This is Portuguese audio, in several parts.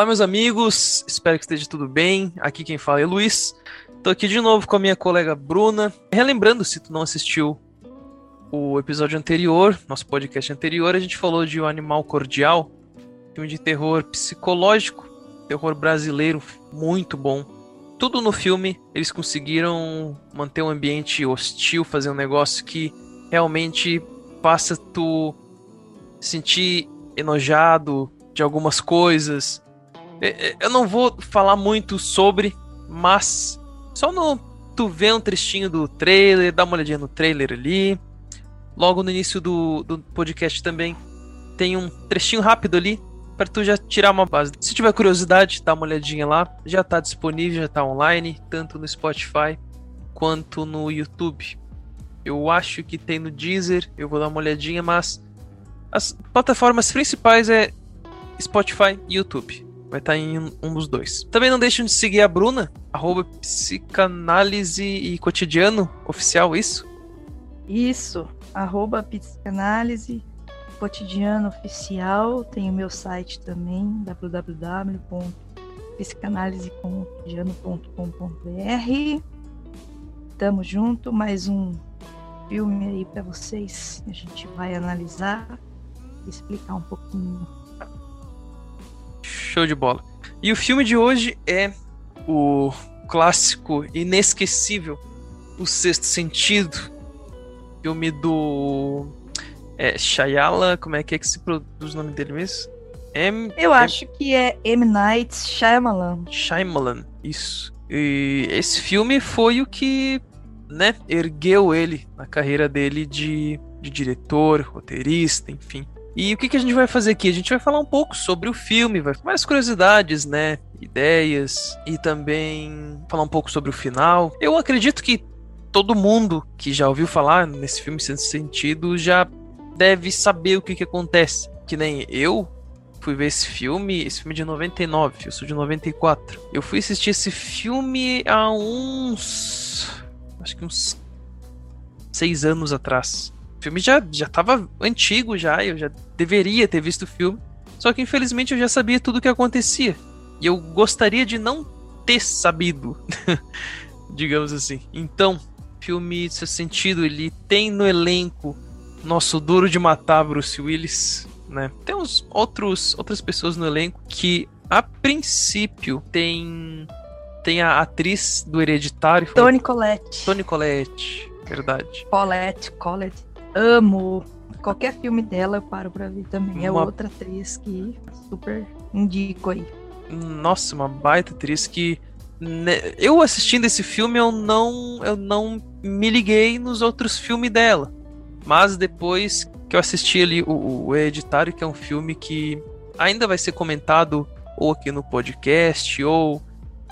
Olá, meus amigos, espero que esteja tudo bem. Aqui quem fala é Luiz. Tô aqui de novo com a minha colega Bruna. Relembrando, se tu não assistiu o episódio anterior, nosso podcast anterior, a gente falou de O Animal Cordial, filme de terror psicológico, terror brasileiro muito bom. Tudo no filme eles conseguiram manter um ambiente hostil, fazer um negócio que realmente faça tu sentir enojado de algumas coisas. É, é, eu não vou falar muito sobre, mas só no tu vê um trechinho do trailer, dá uma olhadinha no trailer ali. Logo no início do, do podcast também tem um trechinho rápido ali para tu já tirar uma base. Se tiver curiosidade, dá uma olhadinha lá. Já tá disponível, já tá online, tanto no Spotify quanto no YouTube. Eu acho que tem no Deezer, eu vou dar uma olhadinha, mas as plataformas principais é Spotify e YouTube. Vai estar tá em um dos dois. Também não deixem de seguir a Bruna, arroba psicanálise e cotidiano oficial, isso? Isso, arroba psicanálise cotidiano oficial. Tem o meu site também, www.psicanalisecotidiano.com.br. Tamo junto, mais um filme aí para vocês. A gente vai analisar, explicar um pouquinho Show de bola. E o filme de hoje é o clássico inesquecível O Sexto Sentido. Filme do é, Shyala, como é que é que se produz o nome dele mesmo? M, Eu M... acho que é M. Night Shyamalan. Shyamalan, isso. E esse filme foi o que, né, ergueu ele na carreira dele de, de diretor, roteirista, enfim. E o que, que a gente vai fazer aqui? A gente vai falar um pouco sobre o filme, vai mais curiosidades, né? Ideias e também falar um pouco sobre o final. Eu acredito que todo mundo que já ouviu falar nesse filme sem sentido já deve saber o que, que acontece. Que nem eu fui ver esse filme, esse filme é de 99, eu sou de 94. Eu fui assistir esse filme há uns. Acho que uns. seis anos atrás. O filme já, já tava antigo já, eu já deveria ter visto o filme. Só que infelizmente eu já sabia tudo o que acontecia. E eu gostaria de não ter sabido, digamos assim. Então, filme nesse sentido, ele tem no elenco nosso duro de matar Bruce Willis, né? Tem uns outros outras pessoas no elenco que a princípio tem tem a atriz do Hereditário, Tony Collette. Tony Collette, verdade. Colette, Colette amo. Qualquer filme dela eu paro pra ver também. É uma... outra atriz que super indico aí. Nossa, uma baita atriz que. Né, eu assistindo esse filme, eu não, eu não me liguei nos outros filmes dela. Mas depois que eu assisti ali o, o Hereditário, que é um filme que ainda vai ser comentado ou aqui no podcast ou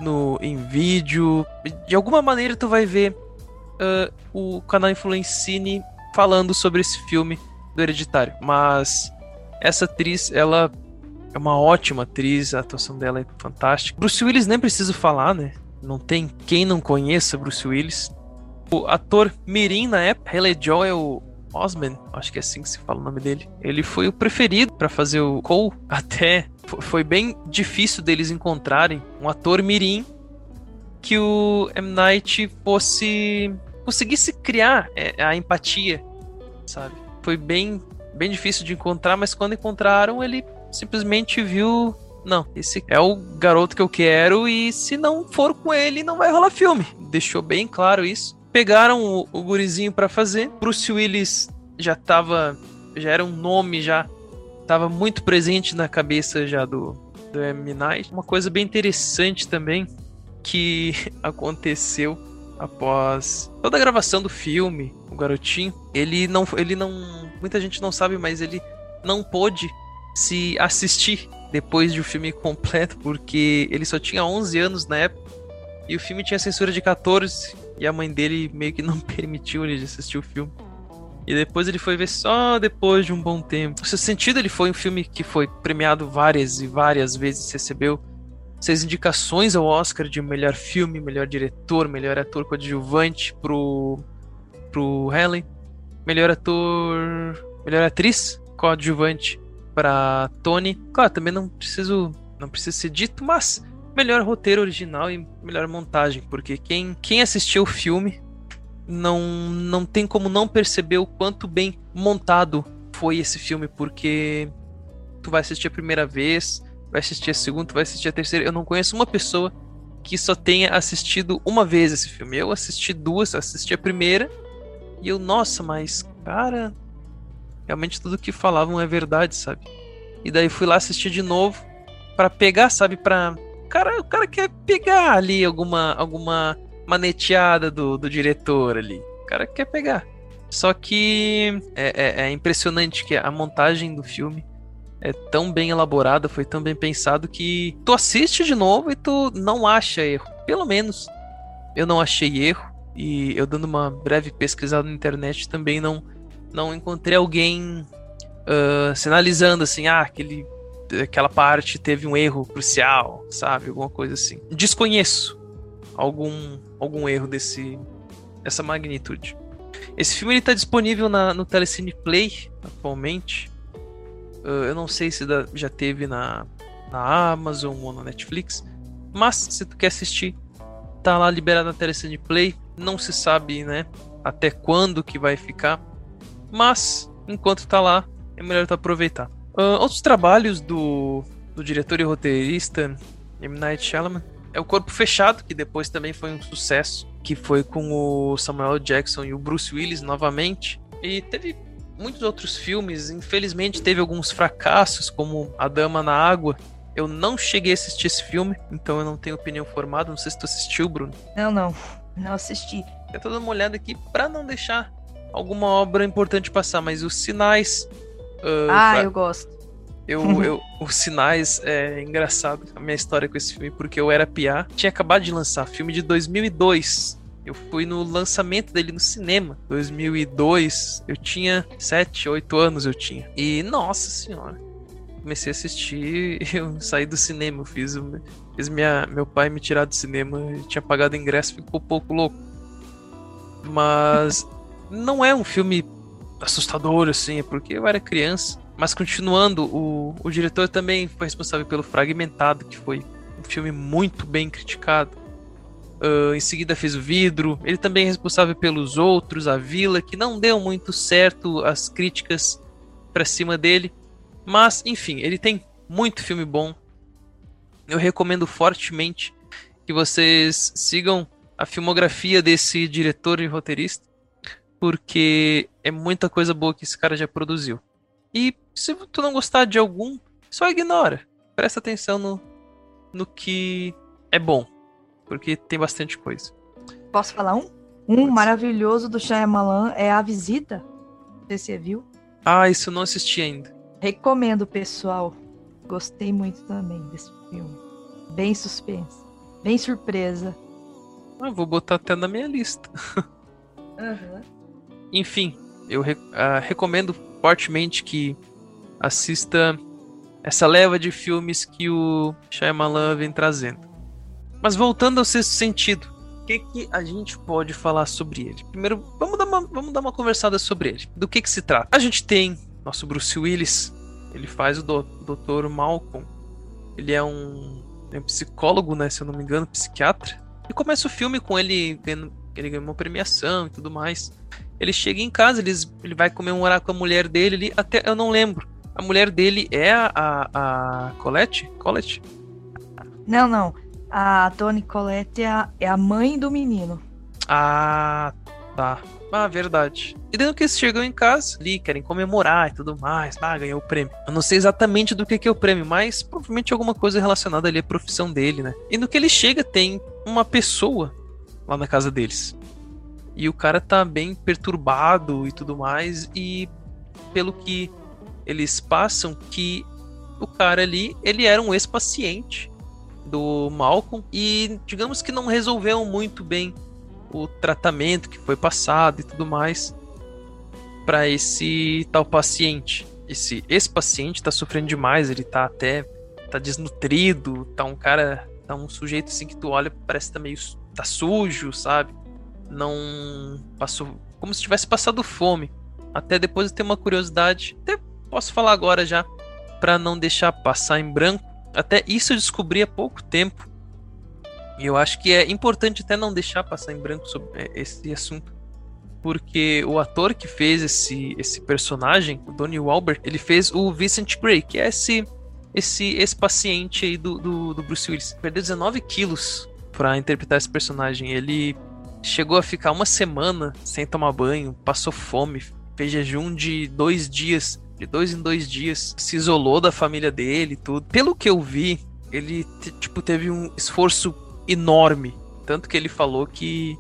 no em vídeo. De alguma maneira tu vai ver uh, o canal Influencine falando sobre esse filme do Hereditário. Mas essa atriz, ela é uma ótima atriz, a atuação dela é fantástica. Bruce Willis nem preciso falar, né? Não tem quem não conheça Bruce Willis. O ator Mirim na época, Haley Joel Osman, acho que é assim que se fala o nome dele. Ele foi o preferido para fazer o Cole. Até foi bem difícil deles encontrarem um ator mirim que o M Night fosse conseguisse criar é, a empatia, sabe? Foi bem, bem difícil de encontrar, mas quando encontraram, ele simplesmente viu. Não, esse é o garoto que eu quero e se não for com ele, não vai rolar filme. Deixou bem claro isso. Pegaram o, o gurizinho para fazer. Bruce Willis já tava. Já era um nome, já tava muito presente na cabeça já do, do M. Night. Uma coisa bem interessante também que aconteceu após toda a gravação do filme, o garotinho, ele não, ele não, muita gente não sabe, mas ele não pôde se assistir depois de o filme completo, porque ele só tinha 11 anos na época e o filme tinha censura de 14 e a mãe dele meio que não permitiu ele assistir o filme. E depois ele foi ver só depois de um bom tempo. No seu sentido, ele foi um filme que foi premiado várias e várias vezes, recebeu seis indicações ao Oscar de melhor filme, melhor diretor, melhor ator coadjuvante pro, pro Helen, melhor ator, melhor atriz coadjuvante para Tony. Claro, também não preciso não precisa ser dito, mas melhor roteiro original e melhor montagem, porque quem, quem assistiu o filme não, não tem como não perceber o quanto bem montado foi esse filme, porque tu vai assistir a primeira vez, vai assistir a segunda, vai assistir a terceira. Eu não conheço uma pessoa que só tenha assistido uma vez esse filme. Eu assisti duas, assisti a primeira e eu, nossa, mas cara, realmente tudo que falavam é verdade, sabe? E daí fui lá assistir de novo para pegar, sabe, para cara, o cara quer pegar ali alguma alguma maneteada do, do diretor ali. O cara quer pegar. Só que é, é, é impressionante que a montagem do filme é tão bem elaborada, foi tão bem pensado que tu assiste de novo e tu não acha erro. Pelo menos eu não achei erro e eu dando uma breve pesquisada na internet também não não encontrei alguém uh, sinalizando assim, ah, aquele aquela parte teve um erro crucial, sabe, alguma coisa assim. Desconheço algum algum erro desse dessa magnitude. Esse filme ele tá disponível na, no Telecine Play atualmente. Uh, eu não sei se já teve na, na Amazon ou na Netflix. Mas se tu quer assistir, tá lá liberado na Telecine Play. Não se sabe, né, até quando que vai ficar. Mas enquanto tá lá, é melhor tu aproveitar. Uh, outros trabalhos do, do diretor e roteirista M. Night Shyamalan é o Corpo Fechado, que depois também foi um sucesso, que foi com o Samuel Jackson e o Bruce Willis novamente. E teve muitos outros filmes, infelizmente teve alguns fracassos, como A Dama na Água. Eu não cheguei a assistir esse filme, então eu não tenho opinião formada. Não sei se tu assistiu, Bruno. Não, não. Não assisti. Eu tô dando uma olhada aqui para não deixar alguma obra importante passar, mas os sinais. Uh, ah, eu gosto. Eu, eu, os sinais é engraçado a minha história com esse filme, porque eu era piá. Tinha acabado de lançar, filme de 2002. Eu fui no lançamento dele no cinema, 2002. Eu tinha 7, 8 anos eu tinha. E nossa senhora, comecei a assistir, eu saí do cinema, eu fiz, fiz minha, meu pai me tirar do cinema, tinha pagado ingresso, ficou um pouco louco. Mas não é um filme assustador assim, é porque eu era criança. Mas continuando, o, o diretor também foi responsável pelo Fragmentado, que foi um filme muito bem criticado. Uh, em seguida fez o Vidro. Ele também é responsável pelos outros, a Vila, que não deu muito certo as críticas para cima dele. Mas, enfim, ele tem muito filme bom. Eu recomendo fortemente que vocês sigam a filmografia desse diretor e roteirista, porque é muita coisa boa que esse cara já produziu. E se tu não gostar de algum, só ignora. Presta atenção no, no que é bom porque tem bastante coisa. Posso falar um? Um Pode maravilhoso do Shyamalan é A Visita. Não sei se você viu. Ah, isso eu não assisti ainda. Recomendo, pessoal. Gostei muito também desse filme. Bem suspense. Bem surpresa. Ah, vou botar até na minha lista. Uhum. Enfim, eu uh, recomendo fortemente que assista essa leva de filmes que o Shyamalan vem trazendo. Mas voltando ao sexto sentido, o que, que a gente pode falar sobre ele? Primeiro, vamos dar uma, vamos dar uma conversada sobre ele. Do que, que se trata? A gente tem nosso Bruce Willis, ele faz o Dr. Malcolm. Ele é um, é um psicólogo, né? Se eu não me engano, psiquiatra. E começa o filme com ele ganhando, ele ganha uma premiação e tudo mais. Ele chega em casa, ele, ele vai comemorar com a mulher dele. Ele, até eu não lembro. A mulher dele é a, a, a Colette? Colette? Não, não. A Toni Colette é a, é a mãe do menino. Ah, tá. Ah, verdade. E dentro que eles chegam em casa, ali, querem comemorar e tudo mais. Ah, ganhou o prêmio. Eu não sei exatamente do que, que é o prêmio, mas provavelmente alguma coisa relacionada ali à profissão dele, né? E no que ele chega, tem uma pessoa lá na casa deles. E o cara tá bem perturbado e tudo mais. E pelo que eles passam, que o cara ali, ele era um ex-paciente do Malcolm e digamos que não resolveu muito bem o tratamento que foi passado e tudo mais para esse tal paciente. Esse esse paciente tá sofrendo demais, ele tá até tá desnutrido, tá um cara, tá um sujeito assim que tu olha, parece que tá meio tá sujo, sabe? Não passou como se tivesse passado fome. Até depois eu tenho uma curiosidade, até posso falar agora já para não deixar passar em branco Até isso eu descobri há pouco tempo. E eu acho que é importante até não deixar passar em branco sobre é, esse assunto. Porque o ator que fez esse, esse personagem, o Donnie Wahlberg, ele fez o Vincent Gray, que é esse esse, esse paciente aí do, do, do Bruce Willis. Perdeu 19 quilos para interpretar esse personagem. Ele chegou a ficar uma semana sem tomar banho, passou fome, fez jejum de dois dias, de dois em dois dias, se isolou da família dele e tudo. Pelo que eu vi, ele tipo teve um esforço enorme, tanto que ele falou que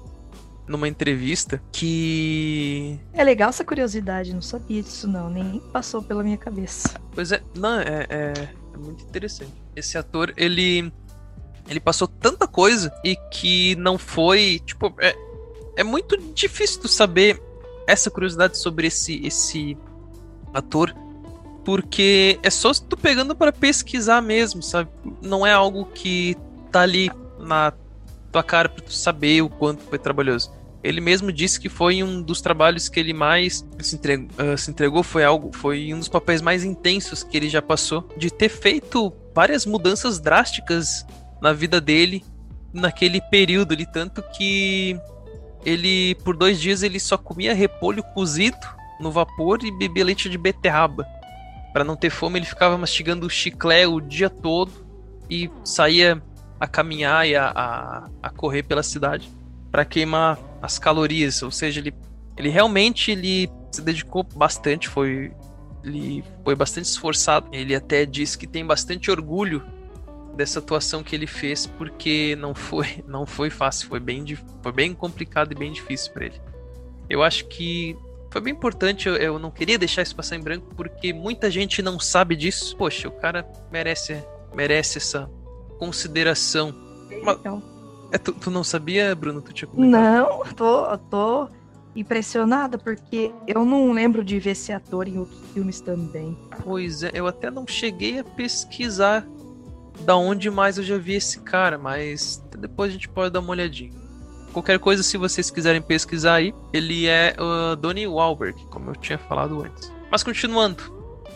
numa entrevista que é legal essa curiosidade, não sabia disso não, nem passou pela minha cabeça. Pois é, não é, é, é muito interessante. Esse ator ele ele passou tanta coisa e que não foi tipo é, é muito difícil tu saber essa curiosidade sobre esse, esse ator, porque é só tu pegando para pesquisar mesmo, sabe? Não é algo que tá ali na tua cara para tu saber o quanto foi trabalhoso. Ele mesmo disse que foi um dos trabalhos que ele mais se entregou, uh, se entregou, foi algo, foi um dos papéis mais intensos que ele já passou, de ter feito várias mudanças drásticas na vida dele naquele período ali, tanto que ele por dois dias ele só comia repolho cozido no vapor e bebia leite de beterraba. Para não ter fome, ele ficava mastigando chiclé o dia todo e saía a caminhar e a, a, a correr pela cidade para queimar as calorias. Ou seja, ele, ele realmente ele se dedicou bastante, foi ele foi bastante esforçado. Ele até disse que tem bastante orgulho dessa atuação que ele fez porque não foi não foi fácil, foi bem foi bem complicado e bem difícil para ele. Eu acho que foi bem importante, eu, eu, não queria deixar isso passar em branco porque muita gente não sabe disso. Poxa, o cara merece merece essa consideração. Então. É, tu, tu, não sabia, Bruno? Tu tinha comentado? Não, tô, tô impressionada porque eu não lembro de ver esse ator em outros filmes também. Pois é, eu até não cheguei a pesquisar da onde mais eu já vi esse cara, mas depois a gente pode dar uma olhadinha. Qualquer coisa, se vocês quiserem pesquisar aí, ele é uh, Donnie Wahlberg, como eu tinha falado antes. Mas continuando,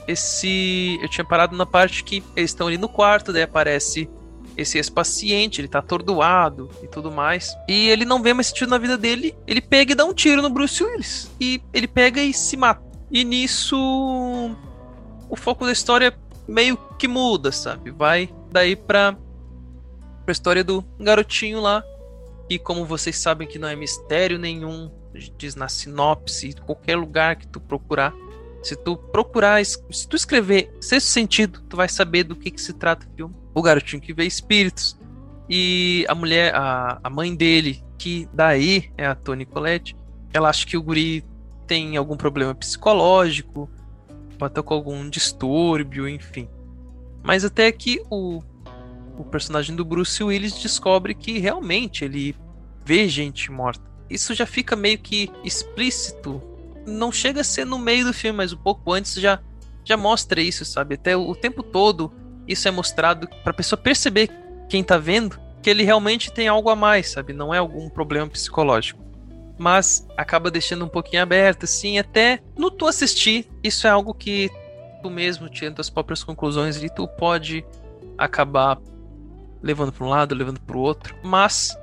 esse eu tinha parado na parte que eles estão ali no quarto, daí aparece esse ex-paciente, ele tá atordoado e tudo mais. E ele não vê mais sentido na vida dele, ele pega e dá um tiro no Bruce Willis. E ele pega e se mata. E nisso o foco da história meio que muda, sabe? Vai daí pra, pra história do garotinho lá. E como vocês sabem que não é mistério nenhum, diz na sinopse, qualquer lugar que tu procurar. Se tu procurar, se tu escrever sexto sentido, tu vai saber do que, que se trata o filme. O garotinho que vê espíritos. E a mulher, a, a mãe dele, que daí é a Toni Colette, ela acha que o guri tem algum problema psicológico, pode estar com algum distúrbio, enfim. Mas até que o, o personagem do Bruce Willis descobre que realmente ele vê gente morta. Isso já fica meio que explícito não chega a ser no meio do filme, mas um pouco antes já, já mostra isso, sabe? Até o, tempo todo isso é mostrado pra pessoa perceber, quem tá vendo, que ele realmente tem algo a mais, sabe? Não é algum problema psicológico. Mas acaba deixando um pouquinho aberto, assim, até no tu assistir, isso é algo que tu mesmo, tirando as próprias conclusões e tu pode acabar levando para um lado, levando para o outro. Mas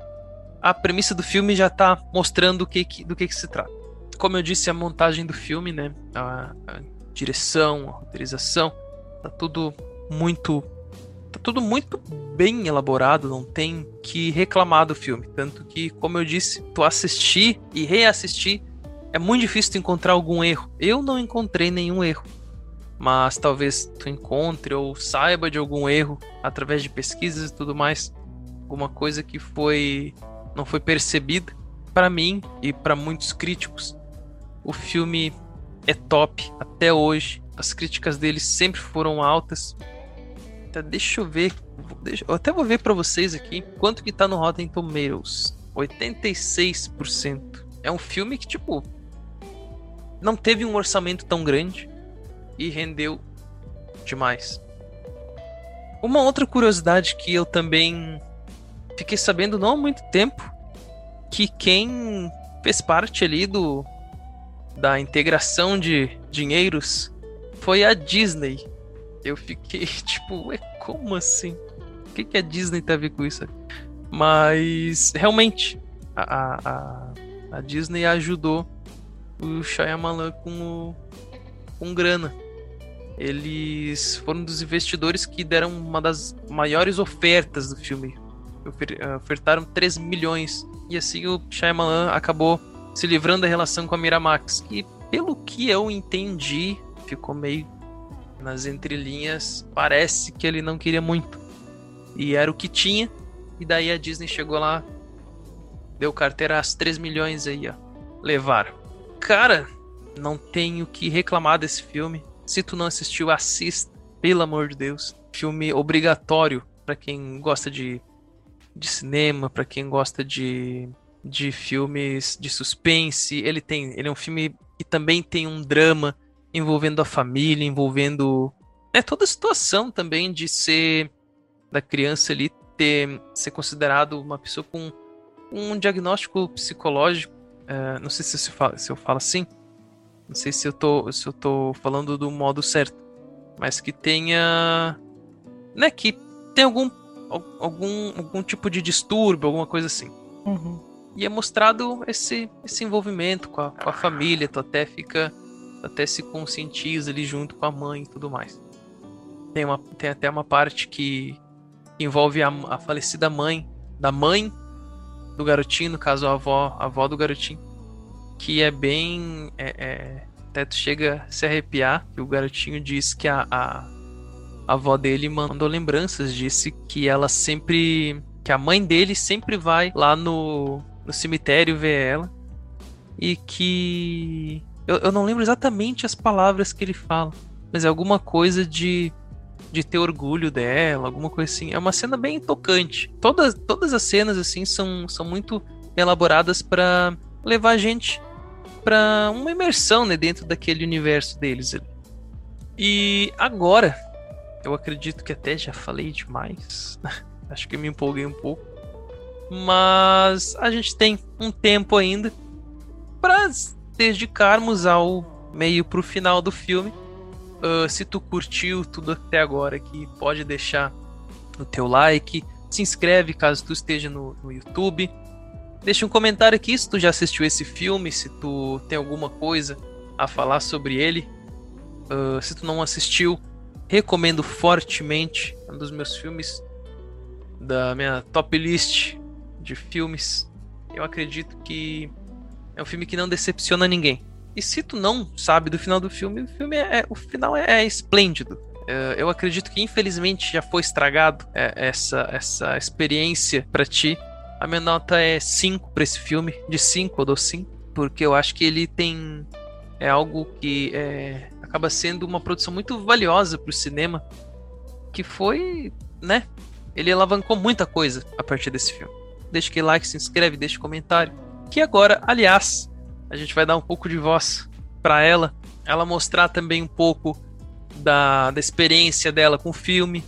a premissa do filme já tá mostrando que, que do que, que se trata como eu disse, a montagem do filme, né? A, a direção, a roteirização, tá tudo muito. Tá tudo muito bem elaborado, não tem que reclamar do filme. Tanto que, como eu disse, tu assistir e reassistir é muito difícil tu encontrar algum erro. Eu não encontrei nenhum erro. Mas talvez tu encontre ou saiba de algum erro através de pesquisas e tudo mais. Alguma coisa que foi não foi percebida para mim e para muitos críticos o filme é top até hoje. As críticas dele sempre foram altas. Então, deixa eu ver. Deixa, eu até vou ver para vocês aqui quanto que tá no Rotten Tomatoes. 86%. É um filme que, tipo, não teve um orçamento tão grande e rendeu demais. Uma outra curiosidade que eu também fiquei sabendo não há muito tempo que quem fez parte ali do da integração de dinheiros foi a Disney. Eu fiquei tipo, ué, como assim? O que, que a Disney tá a ver com isso? Mas realmente a, a, a Disney ajudou o Shyamalan com, o, com grana. Eles foram dos investidores que deram uma das maiores ofertas do filme. Ofertaram 3 milhões. E assim o Shyamalan acabou se livrando da relação com a Miramax. Que, pelo que eu entendi, ficou meio nas entrelinhas. Parece que ele não queria muito. E era o que tinha. E daí a Disney chegou lá, deu carteira às 3 milhões aí, ó. Levaram. Cara, não tenho que reclamar desse filme. Se tu não assistiu, assista, pelo amor de Deus. Filme obrigatório para quem gosta de, de cinema, para quem gosta de, de filmes de suspense. Ele tem, ele é um filme que também tem um drama envolvendo a família, envolvendo é toda a situação também de ser da criança ali ter ser considerado uma pessoa com um diagnóstico psicológico. É, não sei se, se eu falo assim. Não sei se eu, tô, se eu tô falando do modo certo. Mas que tenha. Né, que tem algum, algum, algum tipo de distúrbio, alguma coisa assim. Uhum. E é mostrado esse, esse envolvimento com a, com a família. Tu até fica. Tu até se conscientiza ali junto com a mãe e tudo mais. Tem, uma, tem até uma parte que que envolve a, a, falecida mãe, da mãe do garotinho, no caso a avó, a avó do garotinho, que é bem. É, é, até tu chega a se arrepiar, que o garotinho diz que a, a, a avó dele mandou lembranças, disse que ela sempre. que a mãe dele sempre vai lá no, no cemitério ver ela. E que. Eu, eu não lembro exatamente as palavras que ele fala, mas é alguma coisa de de ter orgulho dela, alguma coisa assim. É uma cena bem tocante. Todas, todas as cenas assim são, são muito elaboradas para levar a gente para uma imersão né, dentro daquele universo deles. E agora, eu acredito que até já falei demais. Acho que me empolguei um pouco. Mas a gente tem um tempo ainda para dedicarmos ao meio pro final do filme Uh, se tu curtiu tudo até agora aqui, pode deixar o teu like, se inscreve caso tu esteja no, no YouTube. Deixa um comentário aqui se tu já assistiu esse filme, se tu tem alguma coisa a falar sobre ele. Uh, se tu não assistiu, recomendo fortemente. É um dos meus filmes da minha top list de filmes. Eu acredito que é um filme que não decepciona ninguém. E se tu não sabe do final do filme, o filme é, o final é, é esplêndido. É, eu acredito que infelizmente já foi estragado é, essa, essa experiência para ti. A minha nota é 5 para esse filme, de 5 eu dou 5, porque eu acho que ele tem é algo que é, acaba sendo uma produção muito valiosa para o cinema, que foi, né? Ele alavancou muita coisa a partir desse filme. Deixa que like, se inscreve, deixa comentário. Que agora, aliás, a gente vai dar um pouco de voz para ela, ela mostrar também um pouco da, da experiência dela com o filme,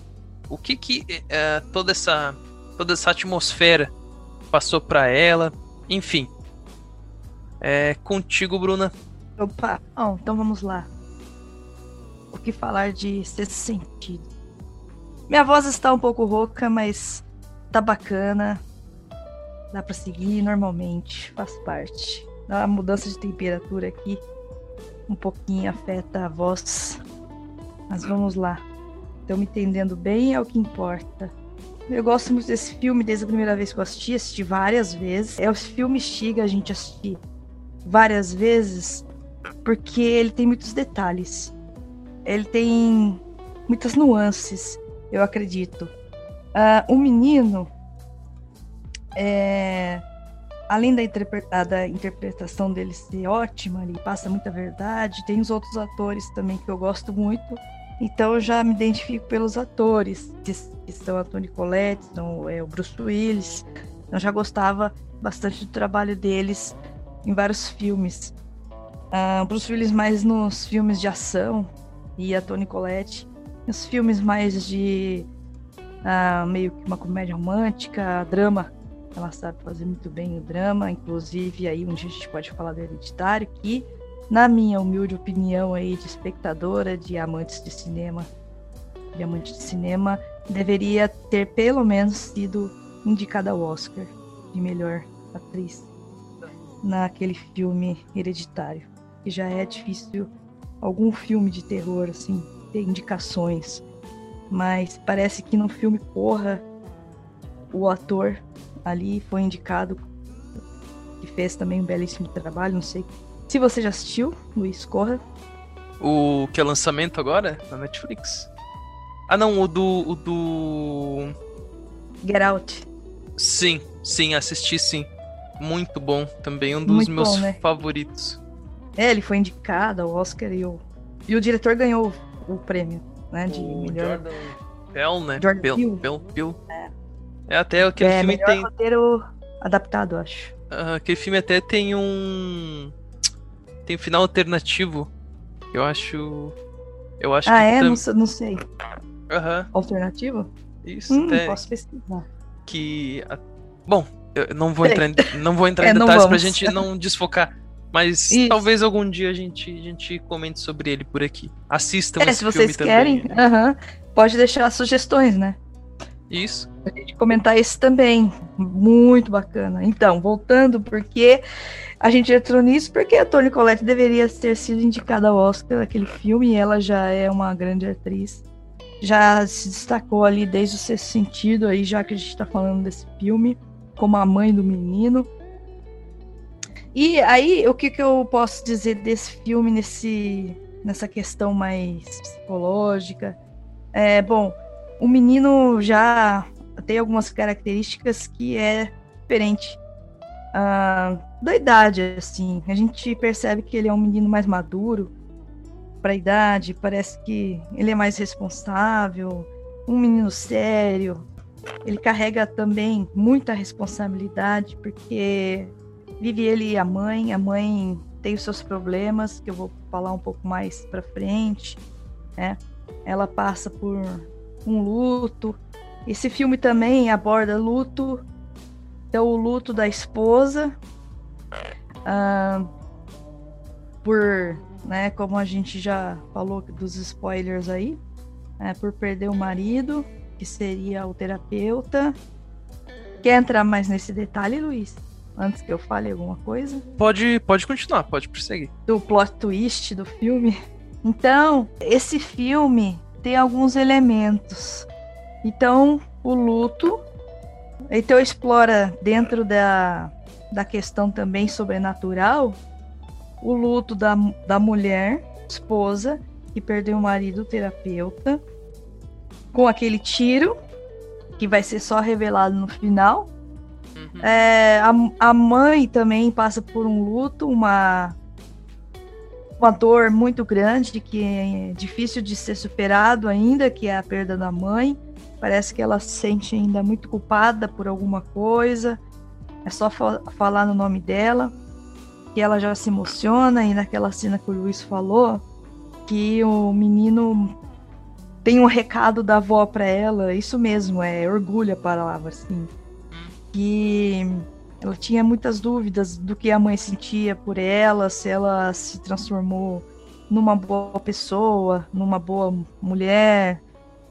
o que que é, toda essa toda essa atmosfera passou para ela, enfim. É contigo, Bruna. Opa, oh, então vamos lá. O que falar de ser sentido? Minha voz está um pouco rouca, mas tá bacana. Dá para seguir normalmente, faz parte a mudança de temperatura aqui um pouquinho afeta a voz. Mas vamos lá. Estão me entendendo bem, é o que importa. Eu gosto muito desse filme desde a primeira vez que eu assisti, assisti várias vezes. É o filme Estiga a gente assistir várias vezes, porque ele tem muitos detalhes. Ele tem muitas nuances, eu acredito. Uh, o menino é, além da, interpreta da, interpretação dele ser ótima, ele passa muita verdade, tem os outros atores também que eu gosto muito. Então eu já me identifico pelos atores, que, são a Toni Collette, é, o Bruce Willis. Eu já gostava bastante do trabalho deles em vários filmes. Uh, Bruce Willis mais nos filmes de ação e a Toni Collette nos filmes mais de uh, meio que uma comédia romântica, drama ela sabe fazer muito bem o drama, inclusive aí um dia a gente pode falar do Hereditário, que, na minha humilde opinião aí de espectadora, de amantes de cinema, de amante de cinema, deveria ter pelo menos sido indicada ao Oscar de melhor atriz naquele filme hereditário. Que já é difícil algum filme de terror assim ter indicações. Mas parece que no filme Corra o ator ali foi indicado que fez também um belíssimo trabalho, não sei. Se você já assistiu, Luiz Corra. O que é lançamento agora na Netflix? Ah, não, o do o do Get Out. Sim, sim, assisti sim. Muito bom, também um dos Muito meus bom, né? favoritos. É, ele foi indicado ao Oscar e o, e o diretor ganhou o prêmio, né? De o melhor. Jordan Peele, né? Jordan Peele, Peele. Peele, Peele. É. até aquele é, filme melhor tem. roteiro adaptado, acho. ah, aquele filme até tem um. Tem final alternativo. Eu acho. Eu acho ah, que. é? tam- Não, sei- não sei. Aham, Alternativo? isso Hum, posso pesquisar. que. Bom, eu não vou Peraí. entrar em, não vou entrar É, em detalhes pra gente não desfocar. Mas Isso. talvez algum dia a gente, a gente comente sobre ele por aqui. Assistam É, esse se vocês querem, também. né? pode deixar sugestões, né? Isso. Pra gente comentar esse também. Muito bacana. Então, voltando, porque a gente entrou nisso, porque a Toni Collette deveria ter sido indicada ao Oscar naquele filme, ela já é uma grande atriz. Já se destacou ali desde o sexto sentido, aí, já que a gente tá falando desse filme, como a mãe do menino. E aí, o que, que eu posso dizer desse filme nesse, nessa questão mais psicológica? É, bom, o menino já tem algumas características que é diferente ah, da idade, assim. A gente percebe que ele é um menino mais maduro para a idade, parece que ele é mais responsável, um menino sério. Ele carrega também muita responsabilidade, porque vive ele e a mãe. A mãe tem os seus problemas, que eu vou falar um pouco mais para frente, né? Ela passa por um luto. Esse filme também aborda luto, então o luto da esposa, ah, por, né, como a gente já falou dos spoilers aí, né, por perder o marido, que seria o terapeuta. Quer entrar mais nesse detalhe, Luiz? Antes que eu fale alguma coisa? Pode, pode continuar, pode prosseguir. do plot twist do filme. Então, esse filme tem alguns elementos. Então, o luto. Então, explora dentro da, da questão também sobrenatural o luto da, da mulher, esposa, que perdeu o marido, terapeuta, com aquele tiro, que vai ser só revelado no final. Uhum. É, a, a mãe também passa por um luto, uma, uma dor muito grande que é difícil de ser superado ainda, que é a perda da mãe. Parece que ela se sente ainda muito culpada por alguma coisa. É só fa- falar no nome dela, que ela já se emociona. E naquela cena que o Luiz falou, que o menino tem um recado da avó para ela. Isso mesmo, é orgulho a palavra, assim que ela tinha muitas dúvidas do que a mãe sentia por ela, se ela se transformou numa boa pessoa, numa boa mulher,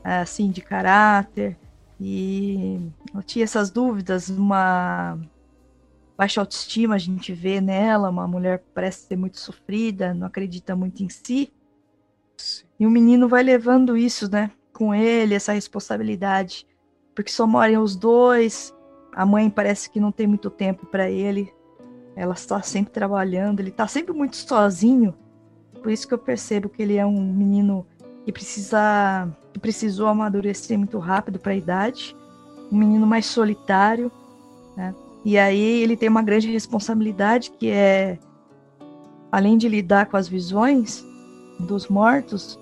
assim, de caráter. E ela tinha essas dúvidas, uma baixa autoestima a gente vê nela, uma mulher parece ser muito sofrida, não acredita muito em si. E o menino vai levando isso, né, com ele, essa responsabilidade, porque só moram os dois, a mãe parece que não tem muito tempo para ele. Ela está sempre trabalhando, ele está sempre muito sozinho. Por isso que eu percebo que ele é um menino que precisa que precisou amadurecer muito rápido para a idade, um menino mais solitário, né? E aí ele tem uma grande responsabilidade que é além de lidar com as visões dos mortos,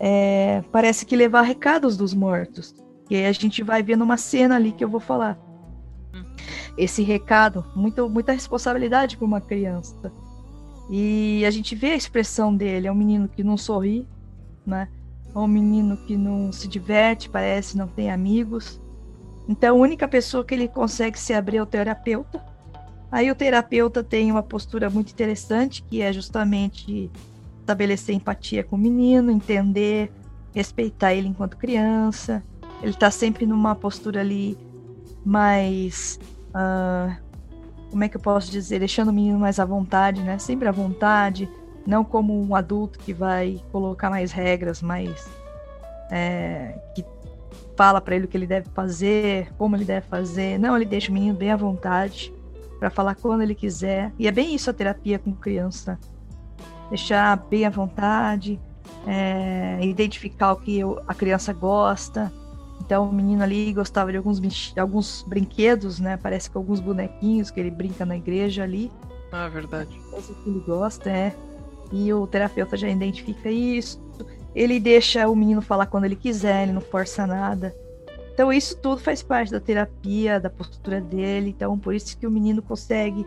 é, parece que levar recados dos mortos. E aí a gente vai ver numa cena ali que eu vou falar esse recado, muito, muita responsabilidade para uma criança. E a gente vê a expressão dele, é um menino que não sorri, né? É um menino que não se diverte, parece, não tem amigos. Então a única pessoa que ele consegue se abrir é o terapeuta. Aí o terapeuta tem uma postura muito interessante, que é justamente estabelecer empatia com o menino, entender, respeitar ele enquanto criança, Ele tá sempre numa postura ali mais. Uh, como é que eu posso dizer? Deixando o menino mais à vontade, né? Sempre à vontade. Não como um adulto que vai colocar mais regras, mais. É, que fala para ele o que ele deve fazer, como ele deve fazer. Não, ele deixa o menino bem à vontade para falar quando ele quiser. E é bem isso a terapia com criança. Deixar bem à vontade, é, identificar o que eu, a criança gosta. Então o menino ali gostava de alguns, alguns brinquedos, né? Parece que alguns bonequinhos que ele brinca na igreja ali. Ah, verdade. Coisa que ele gosta, é. E o terapeuta já identifica isso. Ele deixa o menino falar quando ele quiser, ele não força nada. Então isso tudo faz parte da terapia, da postura dele. Então por isso que o menino consegue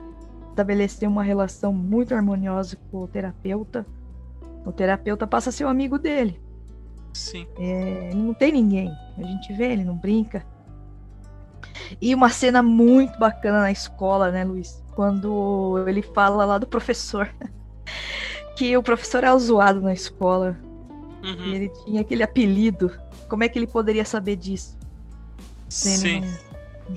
estabelecer uma relação muito harmoniosa com o terapeuta. O terapeuta passa a ser o amigo dele. Sim. É, ele não tem ninguém. A gente vê, ele não brinca. E uma cena muito bacana na escola, né, Luiz? Quando ele fala lá do professor. que o professor é zoado na escola. Uhum. E ele tinha aquele apelido. Como é que ele poderia saber disso? Sim.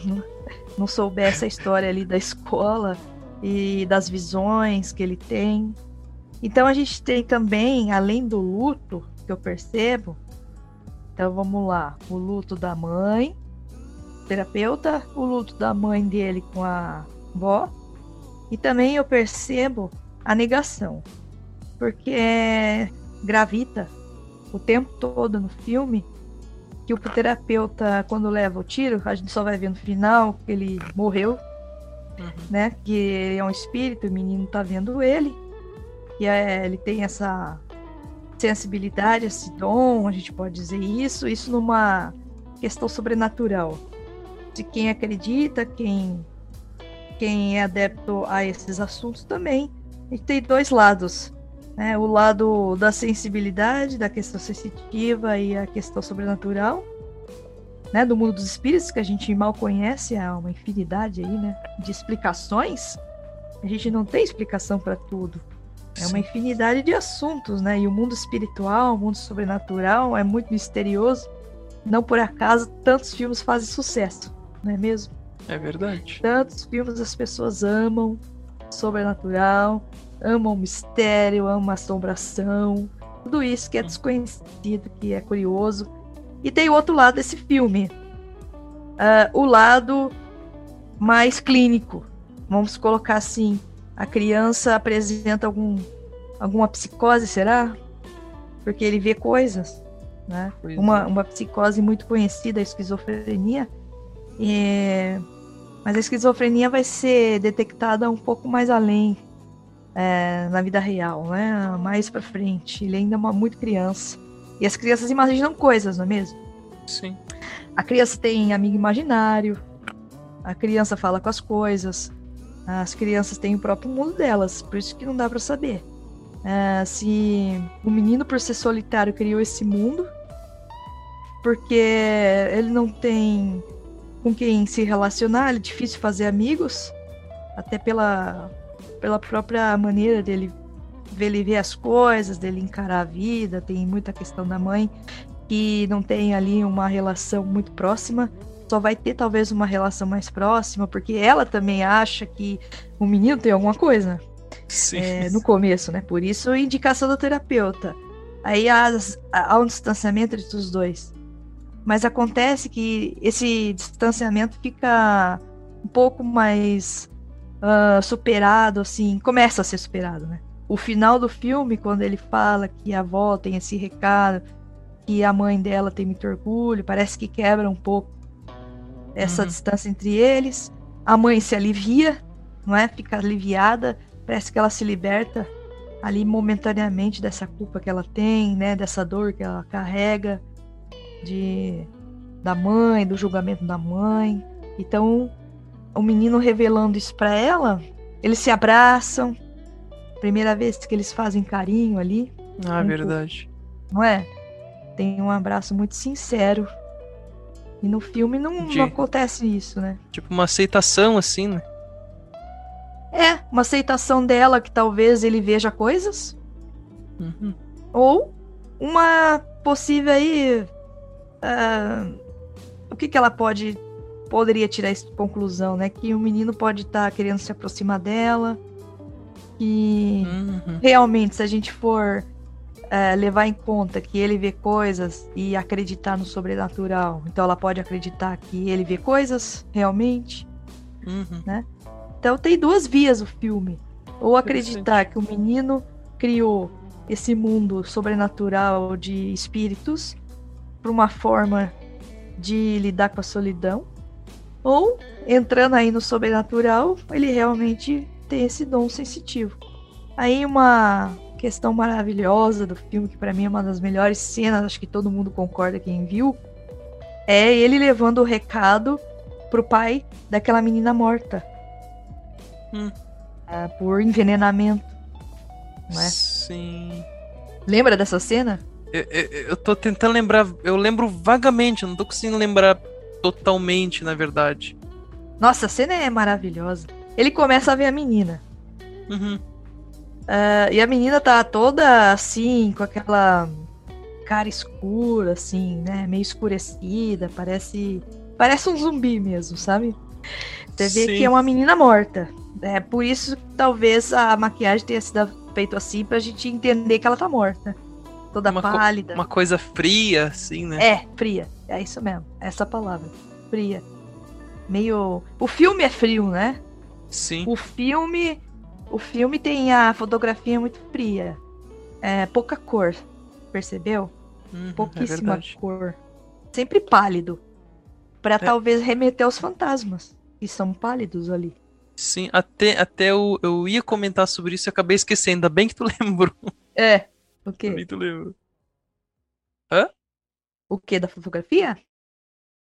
Não, não soubesse a história ali da escola e das visões que ele tem. Então a gente tem também, além do luto, que eu percebo, então vamos lá, o luto da mãe, terapeuta, o luto da mãe dele com a avó, e também eu percebo a negação, porque gravita o tempo todo no filme que o terapeuta, quando leva o tiro, a gente só vai ver no final que ele morreu, uhum. né? Que ele é um espírito, o menino tá vendo ele. E é, ele tem essa sensibilidade, esse dom, a gente pode dizer isso, isso numa questão sobrenatural. De quem acredita, quem, quem é adepto a esses assuntos também. A gente tem dois lados. Né? O lado da sensibilidade, da questão sensitiva e a questão sobrenatural, né? Do mundo dos espíritos, que a gente mal conhece, há uma infinidade aí, né? De explicações. A gente não tem explicação para tudo. É uma infinidade de assuntos, né? E o mundo espiritual, o mundo sobrenatural é muito misterioso. Não por acaso tantos filmes fazem sucesso, não é mesmo? É verdade. Tantos filmes as pessoas amam sobrenatural, amam mistério, amam assombração, tudo isso que é desconhecido, que é curioso. E tem o outro lado desse filme, uh, o lado mais clínico, vamos colocar assim, a criança apresenta algum, alguma psicose, será? Porque ele vê coisas, né? Uma, é. uma psicose muito conhecida, a esquizofrenia. É... Mas a esquizofrenia vai ser detectada um pouco mais além é, na vida real, né? Mais para frente. Ele ainda é uma muito criança. E as crianças imaginam coisas, não é mesmo? Sim. A criança tem amigo imaginário. A criança fala com as coisas. As crianças têm o próprio mundo delas, por isso que não dá para saber. Uh, se o menino, por ser solitário, criou esse mundo, porque ele não tem com quem se relacionar, é difícil fazer amigos, até pela, pela própria maneira dele ver, ele ver as coisas, dele encarar a vida, tem muita questão da mãe que não tem ali uma relação muito próxima só vai ter talvez uma relação mais próxima, porque ela também acha que o menino tem alguma coisa. Sim. É, no começo, né? Por isso, indicação do terapeuta. Aí há, um distanciamento entre os dois. Mas acontece que esse distanciamento fica um pouco mais uh, superado, assim, começa a ser superado, né? O final do filme, quando ele fala que a avó tem esse recado, que a mãe dela tem muito orgulho, parece que quebra um pouco essa uhum. distância entre eles. A mãe se alivia, não é? Fica aliviada, parece que ela se liberta ali momentaneamente dessa culpa que ela tem, né? Dessa dor que ela carrega de da mãe, do julgamento da mãe. Então, o menino revelando isso para ela, eles se abraçam. Primeira vez que eles fazem carinho ali. Ah, muito, verdade. Não é? Tem um abraço muito sincero e no filme não, De... não acontece isso, né? Tipo uma aceitação, assim, né? É, uma aceitação dela que talvez ele veja coisas. Uhum. Ou uma possível aí. Uh, o que, que ela pode poderia tirar essa conclusão, né? Que o menino pode estar tá querendo se aproximar dela. E uhum. realmente, se a gente for é, levar em conta que ele vê coisas e acreditar no sobrenatural, então ela pode acreditar que ele vê coisas realmente, uhum. né? Então tem duas vias o filme. Ou acreditar que o menino criou esse mundo sobrenatural de espíritos para uma forma de lidar com a solidão, ou entrando aí no sobrenatural, ele realmente tem esse dom sensitivo. Aí uma questão maravilhosa do filme, que para mim é uma das melhores cenas, acho que todo mundo concorda quem viu, é ele levando o recado pro pai daquela menina morta. Hum. É, por envenenamento. Não é? Sim. Lembra dessa cena? Eu, eu, eu tô tentando lembrar. Eu lembro vagamente, não tô conseguindo lembrar totalmente, na verdade. Nossa, a cena é maravilhosa. Ele começa a ver a menina. Uhum. Uh, e a menina tá toda assim, com aquela cara escura, assim, né? Meio escurecida, parece. Parece um zumbi mesmo, sabe? Você vê Sim. que é uma menina morta. É por isso que talvez a maquiagem tenha sido feita assim pra gente entender que ela tá morta. Toda uma pálida. Co uma coisa fria, assim, né? É, fria. É isso mesmo. Essa palavra. Fria. Meio. O filme é frio, né? Sim. O filme. O filme tem a fotografia muito fria. É, pouca cor. Percebeu? Uhum, é Pouquíssima é cor. Sempre pálido. para é. talvez remeter aos fantasmas. Que são pálidos ali. Sim, até, até eu, eu ia comentar sobre isso e acabei esquecendo. Ainda bem que tu lembrou. É. O quê? Ainda bem que tu lembrou. Hã? O que? Da fotografia?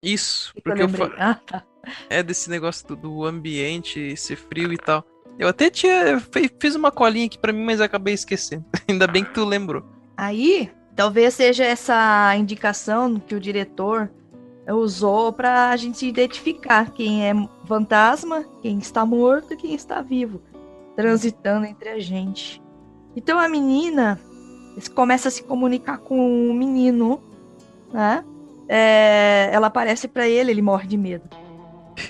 Isso, que porque eu, eu ah, tá. É desse negócio do, do, ambiente ser frio e tal. Eu até tinha. Fiz uma colinha aqui pra mim, mas acabei esquecendo. Ainda bem que tu lembrou. Aí, talvez seja essa indicação que o diretor usou pra gente identificar quem é fantasma, quem está morto e quem está vivo, transitando entre a gente. Então a menina começa a se comunicar com o menino, né? É, ela aparece para ele, ele morre de medo.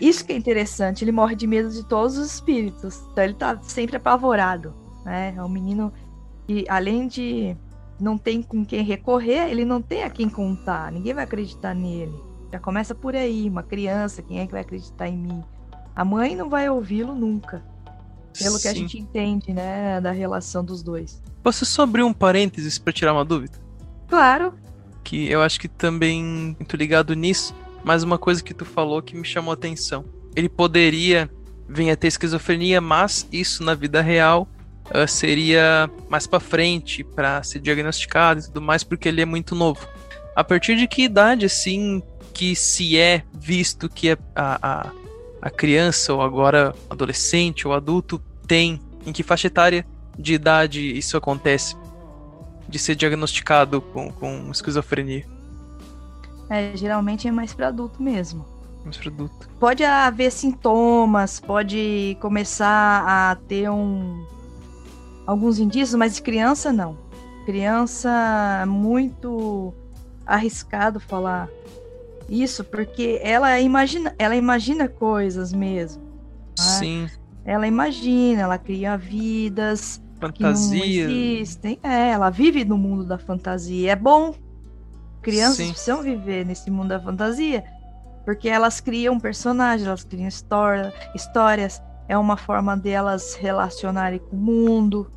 Isso que é interessante, ele morre de medo de todos os espíritos. Então ele tá sempre apavorado, né? É um menino que além de não tem com quem recorrer, ele não tem a quem contar. Ninguém vai acreditar nele. Já começa por aí, uma criança, quem é que vai acreditar em mim? A mãe não vai ouvi-lo nunca. Pelo Sim. que a gente entende, né, da relação dos dois. Posso só abrir um parênteses para tirar uma dúvida? Claro. Que eu acho que também muito ligado nisso, mas uma coisa que tu falou que me chamou a atenção. Ele poderia vir a ter esquizofrenia, mas isso na vida real uh, seria mais para frente para ser diagnosticado e tudo mais, porque ele é muito novo. A partir de que idade, assim, que se é visto que a, a, a criança, ou agora adolescente ou adulto, tem, em que faixa etária de idade isso acontece? De ser diagnosticado com, com esquizofrenia? É, geralmente é mais para adulto mesmo. Mais para adulto. Pode haver sintomas, pode começar a ter um alguns indícios, mas criança não. Criança muito arriscado falar isso, porque ela imagina, ela imagina coisas mesmo. Né? Sim. Ela imagina, ela cria vidas fantasia. que não existem. É, ela vive no mundo da fantasia. É bom. Crianças Sim. precisam viver nesse mundo da fantasia, porque elas criam personagens, elas criam história, histórias. É uma forma delas relacionarem com o mundo.